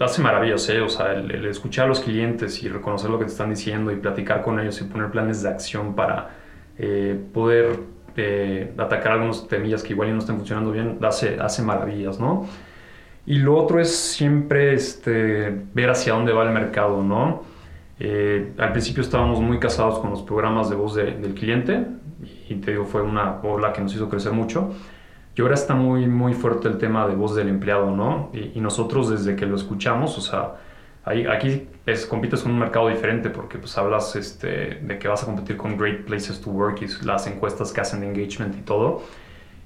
hace maravillas, ¿eh? O sea, el, escuchar a los clientes y reconocer lo que te están diciendo y platicar con ellos y poner planes de acción para eh, poder eh, atacar algunos temillas que igual no estén funcionando bien, hace, hace maravillas, ¿no? Y lo otro es siempre este, ver hacia dónde va el mercado, ¿no? al principio estábamos muy casados con los programas de voz del cliente y te digo, fue una ola que nos hizo crecer mucho y ahora está muy, muy fuerte el tema de voz del empleado, ¿no? Y, nosotros desde que lo escuchamos, o sea, ahí, aquí es, compites con un mercado diferente porque pues hablas este, de que vas a competir con Great Places to Work y las encuestas que hacen de engagement y todo.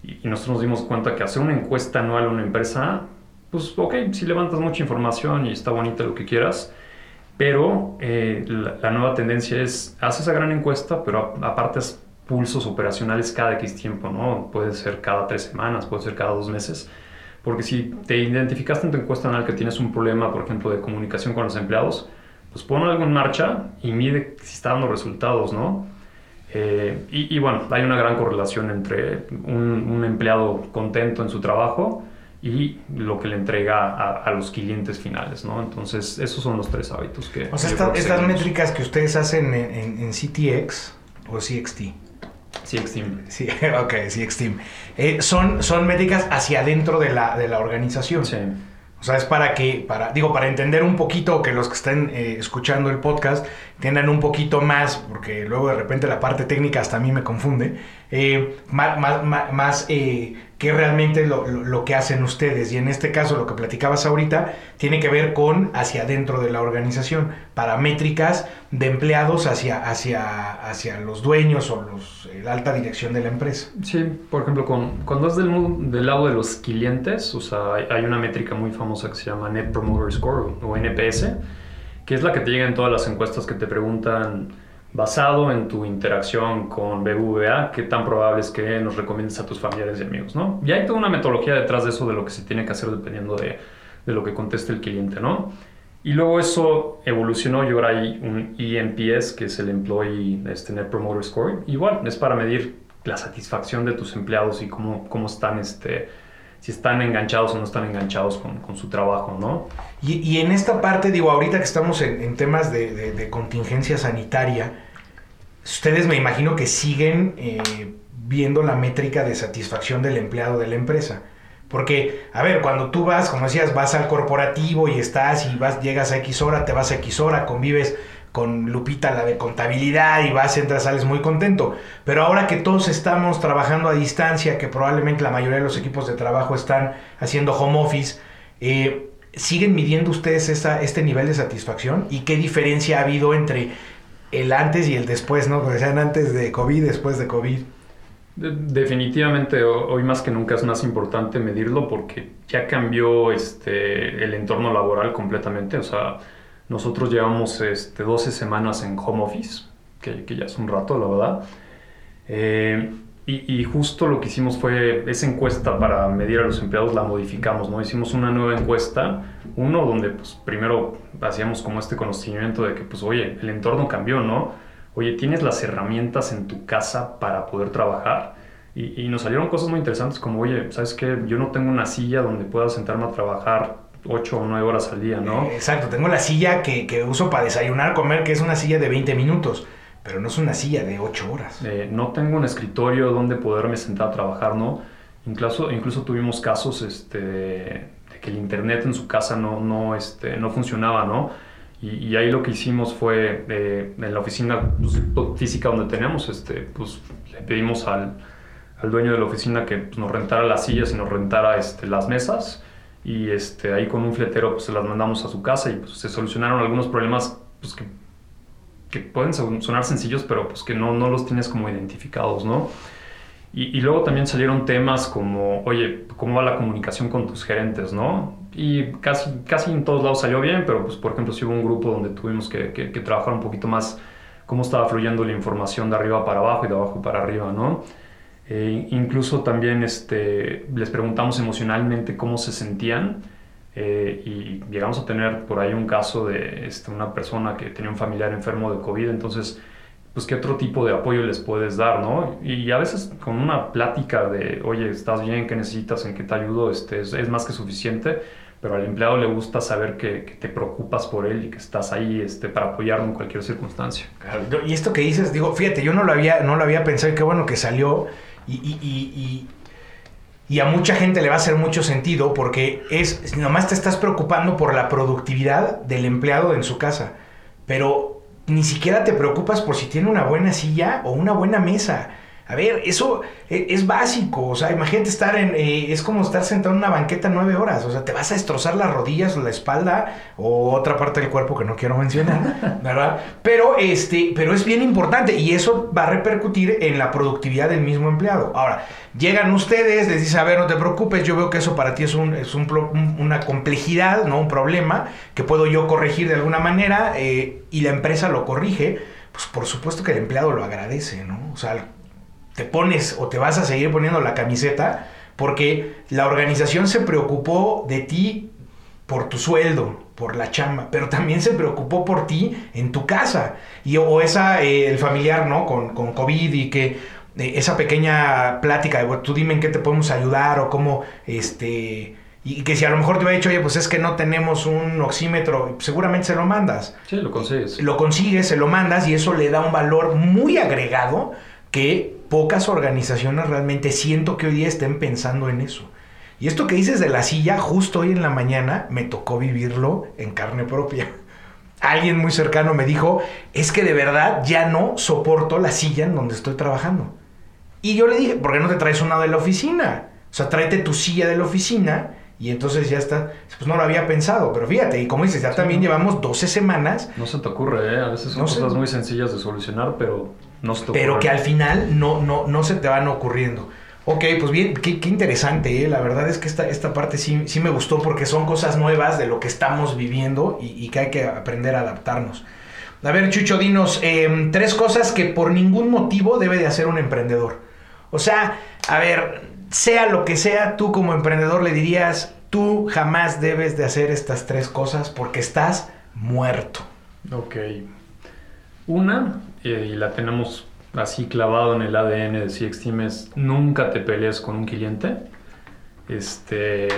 Y, nosotros nos dimos cuenta que hacer una encuesta anual a una empresa, pues ok, si levantas mucha información y está bonita lo que quieras, pero eh, la, nueva tendencia es, haz esa gran encuesta, pero aparte pulsos operacionales cada X tiempo, ¿no? Puede ser cada tres semanas, puede ser cada dos meses. Porque si te identificaste en tu encuesta anual que tienes un problema, por ejemplo, de comunicación con los empleados, pues pon algo en marcha y mide si está dando resultados, ¿no? Eh, y, bueno, hay una gran correlación entre un, empleado contento en su trabajo y lo que le entrega a, los clientes finales, ¿no? Entonces, esos son los tres hábitos que... O sea, estas métricas que ustedes hacen en, CTX o CXT. CXTeam. Sí, ok, CXTeam. Eh, son, son métricas hacia adentro de la, de la organización. Sí. O sea, es para que, para, digo, para entender un poquito que los que estén eh, escuchando el podcast tengan un poquito más, porque luego de repente la parte técnica hasta a mí me confunde, eh, más, eh, que realmente lo, que hacen ustedes. Y en este caso, lo que platicabas ahorita, tiene que ver con hacia adentro de la organización, paramétricas de empleados hacia, hacia, hacia los dueños o los, la alta dirección de la empresa. Sí, por ejemplo, con, cuando es del, lado de los clientes, o sea, hay, hay una métrica muy famosa que se llama Net Promoter Score o NPS, que es la que te llega en todas las encuestas que te preguntan basado en tu interacción con BBVA, qué tan probable es que nos recomiendes a tus familiares y amigos, ¿no? Y hay toda una metodología detrás de eso de lo que se tiene que hacer dependiendo de, de lo que conteste el cliente, ¿no? Y luego eso evolucionó y ahora hay un ENPS, que es el Employee este, Net Promoter Score. Igual, es para medir la satisfacción de tus empleados y cómo, cómo están, este, si están enganchados o no están enganchados con, con su trabajo, ¿no? Y, y, en esta parte, digo, ahorita que estamos en, en temas de, de, de contingencia sanitaria, Ustedes me imagino que siguen eh, viendo la métrica de satisfacción del empleado de la empresa. Porque, a ver, cuando tú vas, como decías, vas al corporativo y estás y vas, llegas a X hora, te vas a X hora, convives con Lupita, la de contabilidad, y vas, entras, sales muy contento. Pero ahora que todos estamos trabajando a distancia, que probablemente la mayoría de los equipos de trabajo están haciendo home office, eh, ¿siguen midiendo ustedes este nivel de satisfacción? ¿Y qué diferencia ha habido entre el antes y el después, ¿no? Porque sean antes de COVID, después de COVID. definitivamente hoy más que nunca es más importante medirlo porque ya cambió este, el entorno laboral completamente. O sea, nosotros llevamos este, 12 semanas en home office, que, que ya es un rato, la verdad. Eh, y, justo lo que hicimos fue esa encuesta para medir a los empleados la modificamos, ¿no? Hicimos una nueva encuesta, uno donde pues primero hacíamos como este conocimiento de que pues oye, el entorno cambió, ¿no? Oye, ¿tienes las herramientas en tu casa para poder trabajar? Y, y nos salieron cosas muy interesantes como, oye, ¿sabes qué? Yo no tengo una silla donde pueda sentarme a trabajar 8 o 9 horas al día, ¿no? Exacto, tengo la silla que, que uso para desayunar, comer, que es una silla de 20 minutos pero no es una silla de ocho horas. Eh, no tengo un escritorio donde poderme sentar a trabajar, ¿no? Incluso, incluso tuvimos casos este, de que el internet en su casa no, no, este, no funcionaba, ¿no? Y, ahí lo que hicimos fue, eh, en la oficina pues, física donde tenemos, este, pues le pedimos al, al dueño de la oficina que pues, nos rentara las sillas y nos rentara este, las mesas. Y este, ahí con un fletero pues, se las mandamos a su casa y pues, se solucionaron algunos problemas pues, que que pueden sonar sencillos, pero pues que no, no los tienes como identificados, ¿no? Y, luego también salieron temas como, oye, ¿cómo va la comunicación con tus gerentes, no? Y casi, casi en todos lados salió bien, pero pues por ejemplo si hubo un grupo donde tuvimos que, que, trabajar un poquito más cómo estaba fluyendo la información de arriba para abajo y de abajo para arriba, ¿no? Eh, incluso también este, les preguntamos emocionalmente cómo se sentían eh, y llegamos a tener por ahí un caso de este, una persona que tenía un familiar enfermo de COVID, entonces, pues, ¿qué otro tipo de apoyo les puedes dar, no? Y a veces con una plática de, oye, ¿estás bien? ¿Qué necesitas? ¿En qué te ayudo? Este, es, más que suficiente, pero al empleado le gusta saber que, te preocupas por él y que estás ahí este, para apoyarlo en cualquier circunstancia. y esto que dices, digo, fíjate, yo no lo había, no lo había pensado y qué bueno que salió y, y, y y a mucha gente le va a hacer mucho sentido porque es nomás te estás preocupando por la productividad del empleado en su casa, pero ni siquiera te preocupas por si tiene una buena silla o una buena mesa. A ver, eso e, es básico. O sea, imagínate estar en. Eh, es como estar sentado en una banqueta nueve horas. O sea, te vas a destrozar las rodillas o la espalda o otra parte del cuerpo que no quiero mencionar, ¿verdad? Pero, este, pero es bien importante y eso va a repercutir en la productividad del mismo empleado. Ahora, llegan ustedes, les dicen, a ver, no te preocupes, yo veo que eso para ti es, un, es una complejidad, ¿no? Un problema que puedo yo corregir de alguna manera eh, y la empresa lo corrige. Pues por supuesto que el empleado lo agradece, ¿no? O sea, te pones o te vas a seguir poniendo la camiseta porque la organización se preocupó de ti por tu sueldo, por la chamba, pero también se preocupó por ti en tu casa. Y o esa, eh, el familiar, ¿no? Con, con COVID y que eh, esa pequeña plática de, tú dime en qué te podemos ayudar o cómo, este, y que si a lo mejor te hubiera dicho, oye, pues es que no tenemos un oxímetro, seguramente se lo mandas. Sí, lo consigues. Lo consigues, se lo mandas y eso le da un valor muy agregado que pocas organizaciones realmente siento que hoy día estén pensando en eso. Y esto que dices de la silla, justo hoy en la mañana me tocó vivirlo en carne propia. Alguien muy cercano me dijo, es que de verdad ya no soporto la silla en donde estoy trabajando. Y yo le dije, ¿por qué no te traes una de la oficina? O sea, tráete tu silla de la oficina y entonces ya está. Pues no lo había pensado, pero fíjate, y como dices, ya también llevamos 12 semanas. No se te ocurre, ¿eh? A veces son cosas muy sencillas de solucionar, pero no se te ocurre. Pero que al final no, no, no se te van ocurriendo. Ok, pues bien, qué, interesante, ¿eh? la verdad es que esta, esta parte sí, sí me gustó porque son cosas nuevas de lo que estamos viviendo y, que hay que aprender a adaptarnos. A ver, Chucho, dinos em, tres cosas que por ningún motivo debe de hacer un emprendedor. O sea, a ver, sea lo que sea, tú como emprendedor le dirías, tú jamás debes de hacer estas tres cosas porque estás muerto. Ok. Una, eh, y la tenemos así clavado en el ADN de CX es nunca te pelees con un cliente. Este,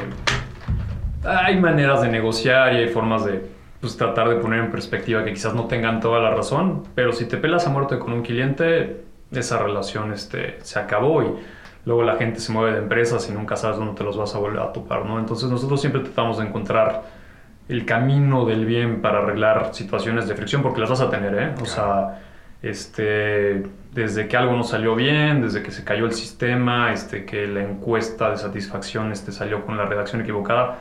hay maneras de negociar y hay formas de pues, tratar de poner en perspectiva que quizás no tengan toda la razón, pero si te pelas a muerte con un cliente, esa relación este, se acabó y luego la gente se mueve de empresas y nunca sabes dónde te los vas a volver a topar, ¿no? Entonces nosotros siempre tratamos de encontrar el camino del bien para arreglar situaciones de fricción porque las vas a tener, ¿eh? O sea este, desde que algo no salió bien, desde que se cayó el sistema, este, que la encuesta de satisfacción este, salió con la redacción equivocada.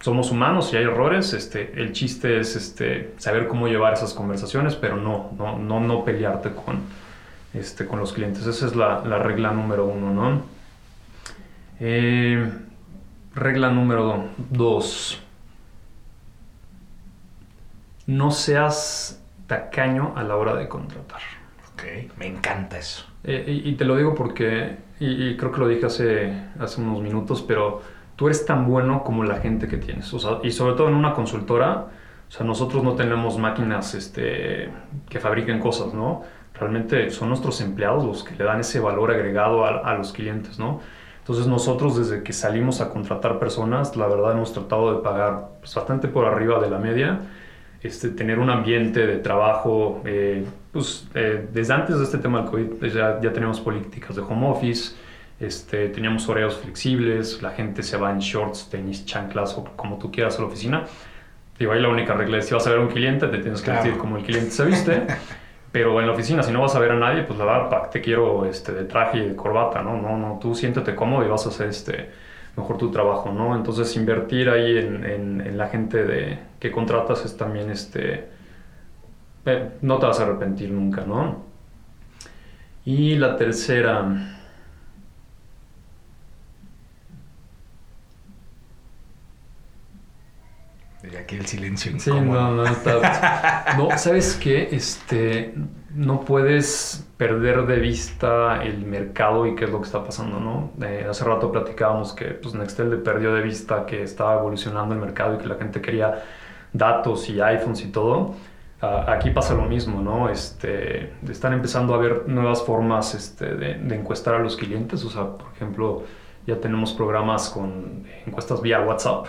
Somos humanos y hay errores. Este, el chiste es este, saber cómo llevar esas conversaciones, pero no, no, no, no pelearte con, este, con los clientes. Esa es la, la regla número uno, ¿no? Eh, regla número dos. No seas tacaño a la hora de contratar. Ok, me encanta eso. Eh, y, te lo digo porque, y, creo que lo dije hace, hace unos minutos, pero tú eres tan bueno como la gente que tienes. O sea, y sobre todo en una consultora, o sea, nosotros no tenemos máquinas este, que fabriquen cosas, ¿no? Realmente son nuestros empleados los que le dan ese valor agregado a, a los clientes, ¿no? Entonces nosotros desde que salimos a contratar personas, la verdad hemos tratado de pagar pues, bastante por arriba de la media este, tener un ambiente de trabajo, eh, pues eh, desde antes de este tema del COVID pues, ya, ya tenemos políticas de home office, este, teníamos horarios flexibles, la gente se va en shorts, tenis, chanclas o como tú quieras a la oficina. Digo, ahí la única regla es si vas a ver a un cliente, te tienes que vestir como el cliente se viste. Pero en la oficina, si no vas a ver a nadie, pues la verdad, te quiero este, de traje y de corbata, ¿no? No, no, tú siéntete cómodo y vas a hacer este, mejor tu trabajo, ¿no? Entonces invertir ahí en, la gente de, que contratas es también, este, eh, no te vas a arrepentir nunca, ¿no? Y la tercera... Aquí el silencio Sí, no, no, está... no, ¿sabes qué? Este, no puedes perder de vista el mercado y qué es lo que está pasando, ¿no? Eh, hace rato platicábamos que pues, Nextel perdió de vista que estaba evolucionando el mercado y que la gente quería datos y iPhones y todo. Ah, aquí pasa lo mismo, ¿no? Este, están empezando a ver nuevas formas este, de, de, encuestar a los clientes. O sea, por ejemplo, ya tenemos programas con encuestas vía WhatsApp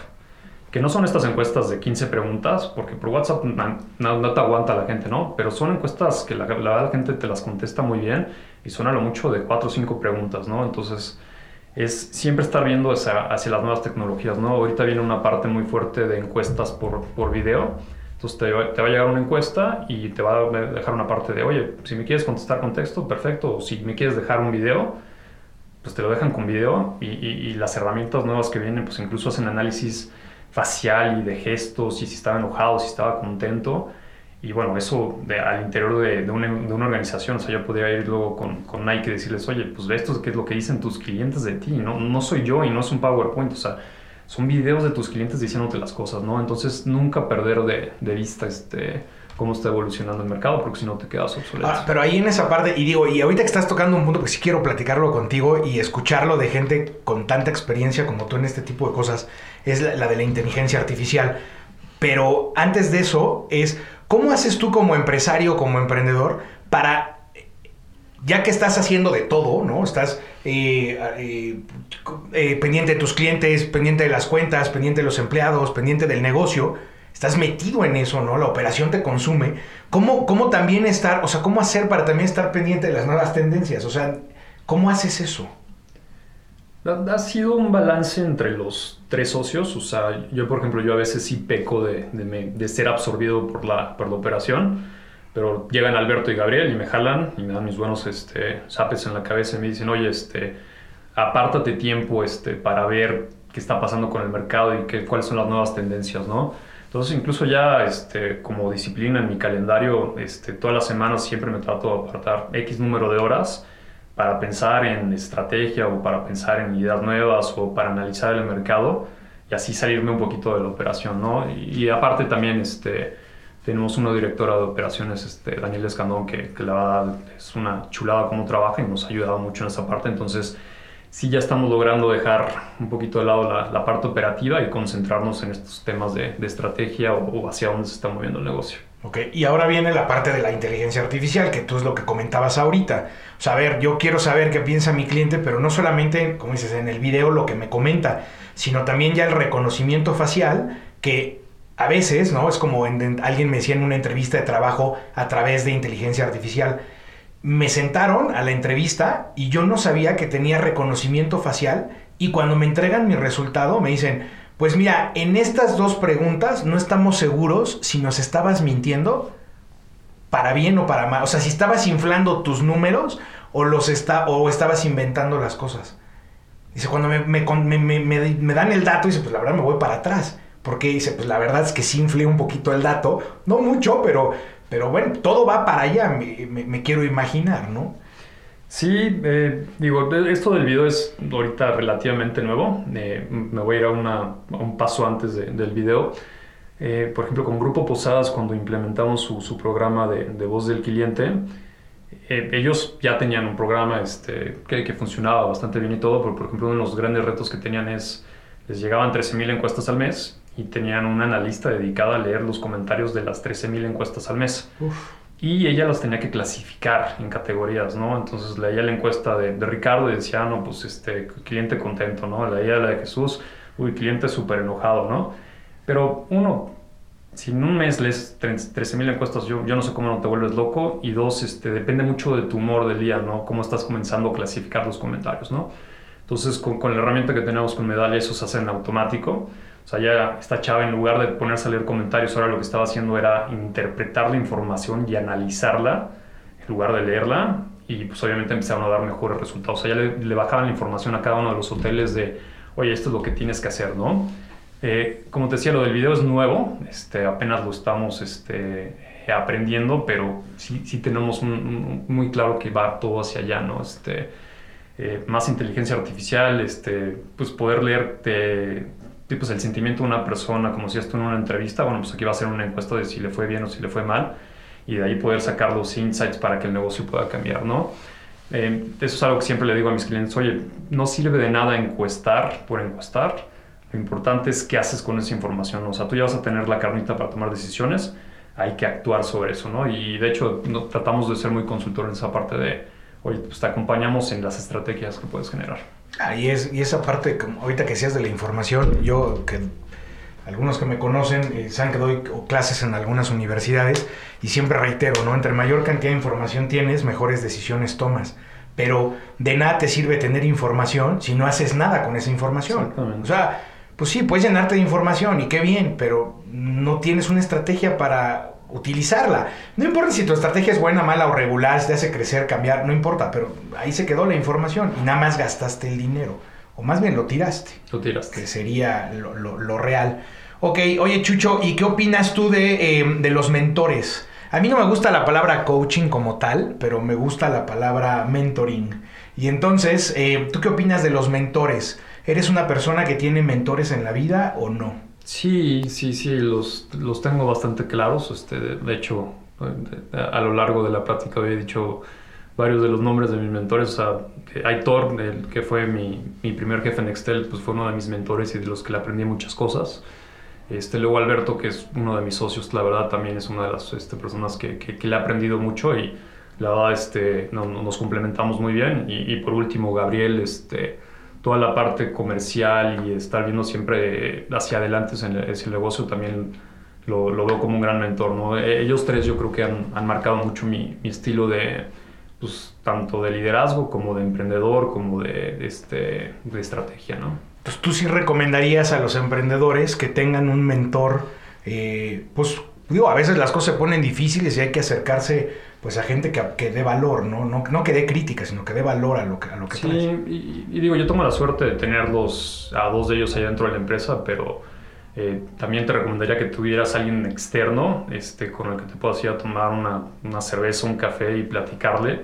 que no son estas encuestas de 15 preguntas, porque por WhatsApp no, te aguanta la gente, ¿no? Pero son encuestas que la, la, gente te las contesta muy bien y son a lo mucho de 4 o 5 preguntas, ¿no? Entonces es siempre estar viendo hacia, hacia, las nuevas tecnologías, ¿no? Ahorita viene una parte muy fuerte de encuestas por, por video. Entonces te, te, va a llegar una encuesta y te va a dejar una parte de, oye, si me quieres contestar con texto, perfecto. O si me quieres dejar un video, pues te lo dejan con video. Y, y, y las herramientas nuevas que vienen, pues incluso hacen análisis facial y de gestos y si estaba enojado, si estaba contento. Y bueno, eso al interior de, de, una, de, una, organización, o sea, yo podría ir luego con, Nike y decirles, oye, pues esto es lo que dicen tus clientes de ti, no, no soy yo y no es un PowerPoint, o sea, son videos de tus clientes diciéndote las cosas, ¿no? Entonces, nunca perder de, vista este, cómo está evolucionando el mercado, porque si no te quedas obsoleto. Ah, pero ahí en esa parte, y digo, y ahorita que estás tocando un punto, pues sí quiero platicarlo contigo y escucharlo de gente con tanta experiencia como tú en este tipo de cosas, es la, de la inteligencia artificial. Pero antes de eso, es cómo haces tú como empresario, como emprendedor, para ya que estás haciendo de todo, ¿no? Estás eh, eh, eh, pendiente de tus clientes, pendiente de las cuentas, pendiente de los empleados, pendiente del negocio, estás metido en eso, ¿no? La operación te consume. ¿Cómo, ¿Cómo también estar, o sea, cómo hacer para también estar pendiente de las nuevas tendencias? O sea, ¿cómo haces eso? Ha sido un balance entre los tres socios. O sea, yo, por ejemplo, yo a veces sí peco de, de, ser absorbido por la, por la operación. Pero llegan Alberto y Gabriel y me jalan y me dan mis buenos este, zapes en la cabeza y me dicen, oye, este, apártate tiempo este, para ver qué está pasando con el mercado y qué, cuáles son las nuevas tendencias, ¿no? Entonces, incluso ya este, como disciplina en mi calendario, este, todas las semanas siempre me trato de apartar X número de horas para pensar en estrategia o para pensar en ideas nuevas o para analizar el mercado y así salirme un poquito de la operación, ¿no? Y, aparte también este, tenemos una directora de operaciones, este, Daniel Escandón, que, que la verdad es una chulada cómo trabaja y nos ha ayudado mucho en esa parte, entonces sí ya estamos logrando dejar un poquito de lado la, parte operativa y concentrarnos en estos temas de, estrategia o, hacia dónde se está moviendo el negocio. Ok, y ahora viene la parte de la inteligencia artificial, que tú es lo que comentabas ahorita. O sea, a ver, yo quiero saber qué piensa mi cliente, pero no solamente, como dices, en el video lo que me comenta, sino también ya el reconocimiento facial, que a veces, ¿no? Es como alguien me decía en una entrevista de trabajo a través de inteligencia artificial me sentaron a la entrevista y yo no sabía que tenía reconocimiento facial y cuando me entregan mi resultado me dicen, pues mira, en estas dos preguntas no estamos seguros si nos estabas mintiendo para bien o para mal. O sea, si estabas inflando tus números o, los o estabas inventando las cosas. Dice, cuando me, me, dan el dato, dice, pues la verdad me voy para atrás. Porque dice, pues la verdad es que sí inflé un poquito el dato. No mucho, pero pero bueno, todo va para allá, me, quiero imaginar, ¿no? Sí, eh, digo, esto del video es ahorita relativamente nuevo. Eh, me voy a ir a, un paso antes del video. Eh, por ejemplo, con Grupo Posadas, cuando implementamos su, programa de, voz del cliente, ellos ya tenían un programa este, que, que, funcionaba bastante bien y todo, pero por ejemplo, uno de los grandes retos que tenían es, les llegaban 13.000 encuestas al mes y tenían una analista dedicada a leer los comentarios de las 13.000 encuestas al mes. Y ella las tenía que clasificar en categorías, ¿no? Entonces leía la encuesta de, Ricardo y decía, no, pues este, cliente contento, ¿no? Leía la de Jesús, uy, cliente súper enojado, ¿no? Pero uno, si en un mes lees 13.000 encuestas, yo, yo no sé cómo no te vuelves loco. Y dos, este, depende mucho de tu humor del día, ¿no? Cómo estás comenzando a clasificar los comentarios, ¿no? Entonces, con, con la herramienta que tenemos con Medalla, eso se hace en automático. O sea, ya esta chava en lugar de ponerse a leer comentarios, ahora lo que estaba haciendo era interpretar la información y analizarla en lugar de leerla y pues obviamente empezaron a dar mejores resultados. O sea, ya le, bajaban la información a cada uno de los hoteles de, oye, esto es lo que tienes que hacer, ¿no? Eh, como te decía, lo del video es nuevo, este, apenas lo estamos este, aprendiendo, pero sí, sí tenemos muy claro que va todo hacia allá, ¿no? Este, eh, más inteligencia artificial, este, pues poder leerte pues el sentimiento de una persona, como si esto en una entrevista, bueno, pues aquí va a ser una encuesta de si le fue bien o si le fue mal, y de ahí poder sacar los insights para que el negocio pueda cambiar, ¿no? Eh, eso es algo que siempre le digo a mis clientes, oye, no sirve de nada encuestar por encuestar, lo importante es qué haces con esa información, o sea, tú ya vas a tener la carnita para tomar decisiones, hay que actuar sobre eso, ¿no? Y de hecho no, tratamos de ser muy consultor en esa parte de, oye, pues te acompañamos en las estrategias que puedes generar. Ah, y, es, y esa parte, como ahorita que decías de la información, yo que algunos que me conocen eh, saben que doy clases en algunas universidades y siempre reitero, ¿no? Entre mayor cantidad de información tienes, mejores decisiones tomas. Pero de nada te sirve tener información si no haces nada con esa información. O sea, pues sí, puedes llenarte de información y qué bien, pero no tienes una estrategia para utilizarla. No importa si tu estrategia es buena, mala o regular, si te hace crecer, cambiar, no importa, pero ahí se quedó la información y nada más gastaste el dinero. O más bien lo tiraste. Lo tiraste. Que sería lo, real. Ok, oye Chucho, ¿y qué opinas tú de, eh, de, los mentores? A mí no me gusta la palabra coaching como tal, pero me gusta la palabra mentoring. Y entonces, eh, ¿tú qué opinas de los mentores? ¿Eres una persona que tiene mentores en la vida o no? Sí, sí, sí, los, los tengo bastante claros. Este, de, hecho, a lo largo de la práctica he dicho varios de los nombres de mis mentores. O sea, Aitor, el que fue mi, mi, primer jefe en Excel, pues fue uno de mis mentores y de los que le aprendí muchas cosas. Este, luego Alberto, que es uno de mis socios, la verdad también es una de las este, personas que, que, le he aprendido mucho y la verdad este, no, nos complementamos muy bien. Y, por último, Gabriel, este, toda la parte comercial y estar viendo siempre hacia adelante ese negocio también lo, veo como un gran mentor. ¿no? E, ellos tres yo creo que han, marcado mucho mi, estilo de, pues, tanto de liderazgo como de emprendedor, como de, este, de estrategia. ¿no? pues tú sí recomendarías a los emprendedores que tengan un mentor, eh, pues digo, a veces las cosas se ponen difíciles y hay que acercarse pues a gente que, que dé valor, ¿no? ¿no? No que dé crítica, sino que dé valor a lo que, a lo que Sí, y, digo, yo tomo la suerte de tenerlos, a dos de ellos ahí dentro de la empresa, pero eh, también te recomendaría que tuvieras a alguien externo este, con el que te puedas ir a tomar una, una cerveza, un café y platicarle,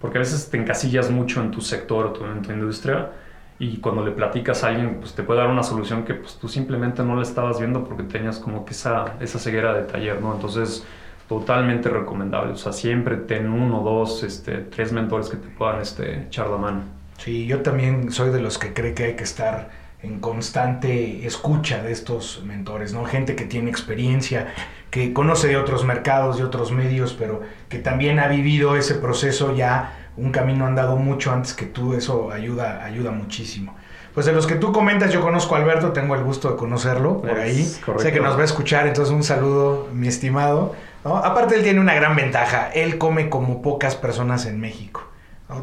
porque a veces te encasillas mucho en tu sector o en tu industria y cuando le platicas a alguien, pues te puede dar una solución que pues tú simplemente no la estabas viendo porque tenías como que esa, esa ceguera de taller, ¿no? Entonces, totalmente recomendable. O sea, siempre ten uno, dos, este, tres mentores que te puedan este, echar la mano. Sí, yo también soy de los que cree que hay que estar en constante escucha de estos mentores, ¿no? Gente que tiene experiencia, que conoce de otros mercados, de otros medios, pero que también ha vivido ese proceso ya un camino andado mucho antes que tú, eso ayuda, ayuda muchísimo. Pues de los que tú comentas, yo conozco a Alberto, tengo el gusto de conocerlo por ahí. Sé que nos va a escuchar, entonces un saludo, mi estimado. Aparte, él tiene una gran ventaja, él come como pocas personas en México.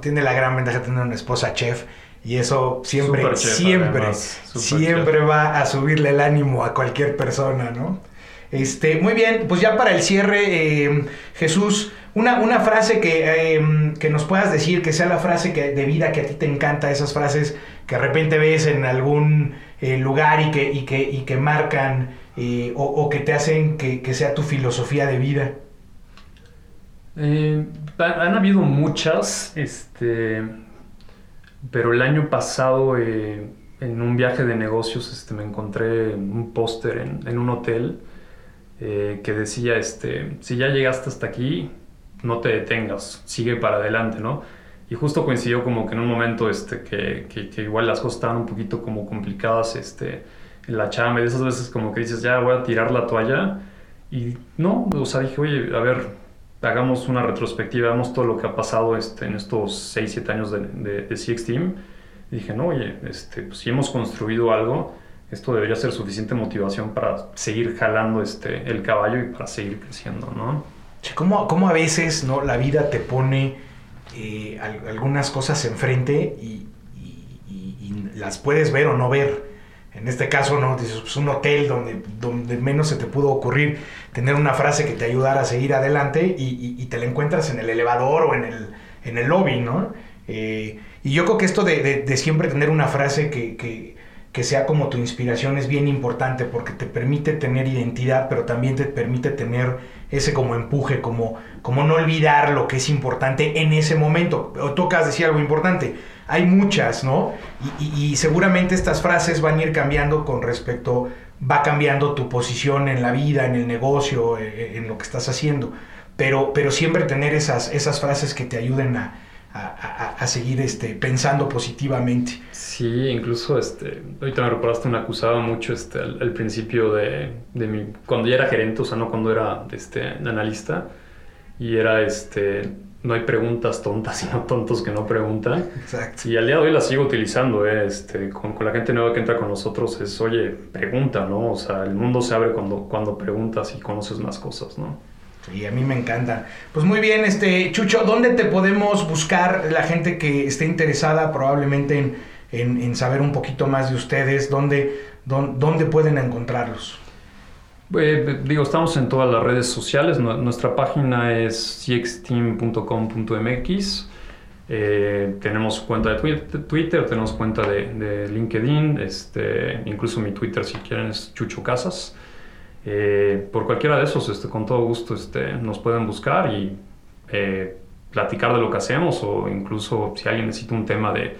Tiene la gran ventaja de tener una esposa chef y eso siempre, siempre, siempre va a subirle el ánimo a cualquier persona, ¿no? Este, muy bien, pues ya para el cierre, eh, Jesús, una, una frase que, em, que, nos puedas decir, que sea la frase que, de vida que a ti te encanta, esas frases que de repente ves en algún eh, lugar y que, y que, y que marcan eh, o, que te hacen que, sea tu filosofía de vida. Eh, han habido muchas, este, pero el año pasado en un viaje de negocios este, me encontré un póster en, en, un hotel que decía, este, si ya llegaste hasta aquí, no te detengas, sigue para adelante, ¿no? Y justo coincidió como que en un momento este, que, que, igual las cosas estaban un poquito como complicadas este, la chamba, y de esas veces como que dices, ya voy a tirar la toalla, y no, o sea, dije, oye, a ver, hagamos una retrospectiva, hagamos todo lo que ha pasado este, en estos 6, 7 años de, de, de CX Team, y dije, no, oye, este, pues, si hemos construido algo, esto debería ser suficiente motivación para seguir jalando este, el caballo y para seguir creciendo, ¿no? ¿Cómo, a veces ¿no? la vida te pone eh, algunas cosas enfrente y, las puedes ver o no ver? En este caso, ¿no? Dices, pues un hotel donde, donde menos se te pudo ocurrir tener una frase que te ayudara a seguir adelante y, te la encuentras en el elevador o en el, en el lobby, ¿no? Eh, y yo creo que esto de, siempre tener una frase que, que, que, sea como tu inspiración es bien importante porque te permite tener identidad, pero también te permite tener ese como empuje, como, como no olvidar lo que es importante en ese momento. O tocas decir algo importante, hay muchas, ¿no? Y, seguramente estas frases van a ir cambiando con respecto, va cambiando tu posición en la vida, en el negocio, eh, eh, en, lo que estás haciendo. Pero, pero siempre tener esas, esas frases que te ayuden a, a, seguir este, pensando positivamente. Sí, incluso este, ahorita me recordaste, me acusaba mucho este, al, principio de, de, mi, cuando ya era gerente, o sea, no cuando era este, analista, y era este, no hay preguntas tontas, sino tontos que no preguntan. Exacto. Y al día de hoy la sigo utilizando, eh, este, con, con, la gente nueva que entra con nosotros, es, oye, pregunta, ¿no? O sea, el mundo se abre cuando, cuando preguntas y conoces más cosas, ¿no? Sí, a mí me encanta. Pues muy bien, este Chucho, ¿dónde te podemos buscar la gente que esté interesada probablemente en, saber un poquito más de ustedes? ¿Dónde, dónde, pueden encontrarlos? Eh, digo, estamos en todas las redes sociales. Nuestra página es cxteam.com.mx. Eh, tenemos cuenta de Twitter, tenemos cuenta de, LinkedIn, este, incluso mi Twitter si quieren es Chucho Casas. Eh, por cualquiera de esos, este, con todo gusto, este, nos pueden buscar y eh, platicar de lo que hacemos o incluso si alguien necesita un tema de,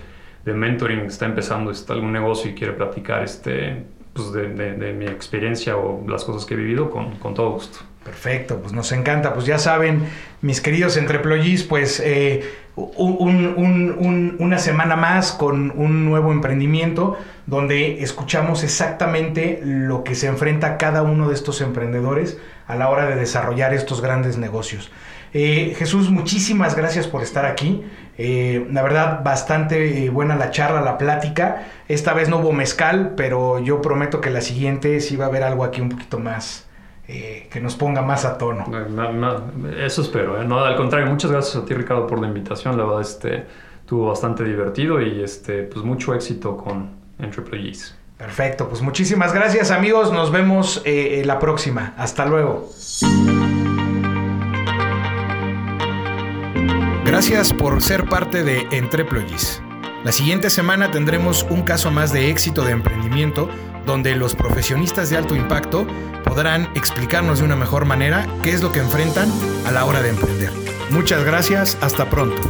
de mentoring, está empezando este, algún negocio y quiere platicar, este, pues, de, mi experiencia o las cosas que he vivido con, con todo gusto. Perfecto, pues nos encanta. Pues ya saben, mis queridos entreployis, pues eh, una semana más con un nuevo emprendimiento donde escuchamos exactamente lo que se enfrenta cada uno de estos emprendedores a la hora de desarrollar estos grandes negocios. Eh, Jesús, muchísimas gracias por estar aquí. Eh, la verdad, bastante buena la charla, la plática. Esta vez no hubo mezcal, pero yo prometo que la siguiente sí va a haber algo aquí un poquito más, eh, que nos ponga más a tono. eso espero, ¿eh? no, al contrario, muchas gracias a ti Ricardo por la invitación, la verdad este, estuvo bastante divertido y este, pues mucho éxito con Entrepreneurs. Perfecto, pues muchísimas gracias amigos, nos vemos eh, la próxima, hasta luego. Gracias por ser parte de Entreployees. La siguiente semana tendremos un caso más de éxito de emprendimiento donde los profesionistas de alto impacto podrán explicarnos de una mejor manera qué es lo que enfrentan a la hora de emprender. Muchas gracias, hasta pronto.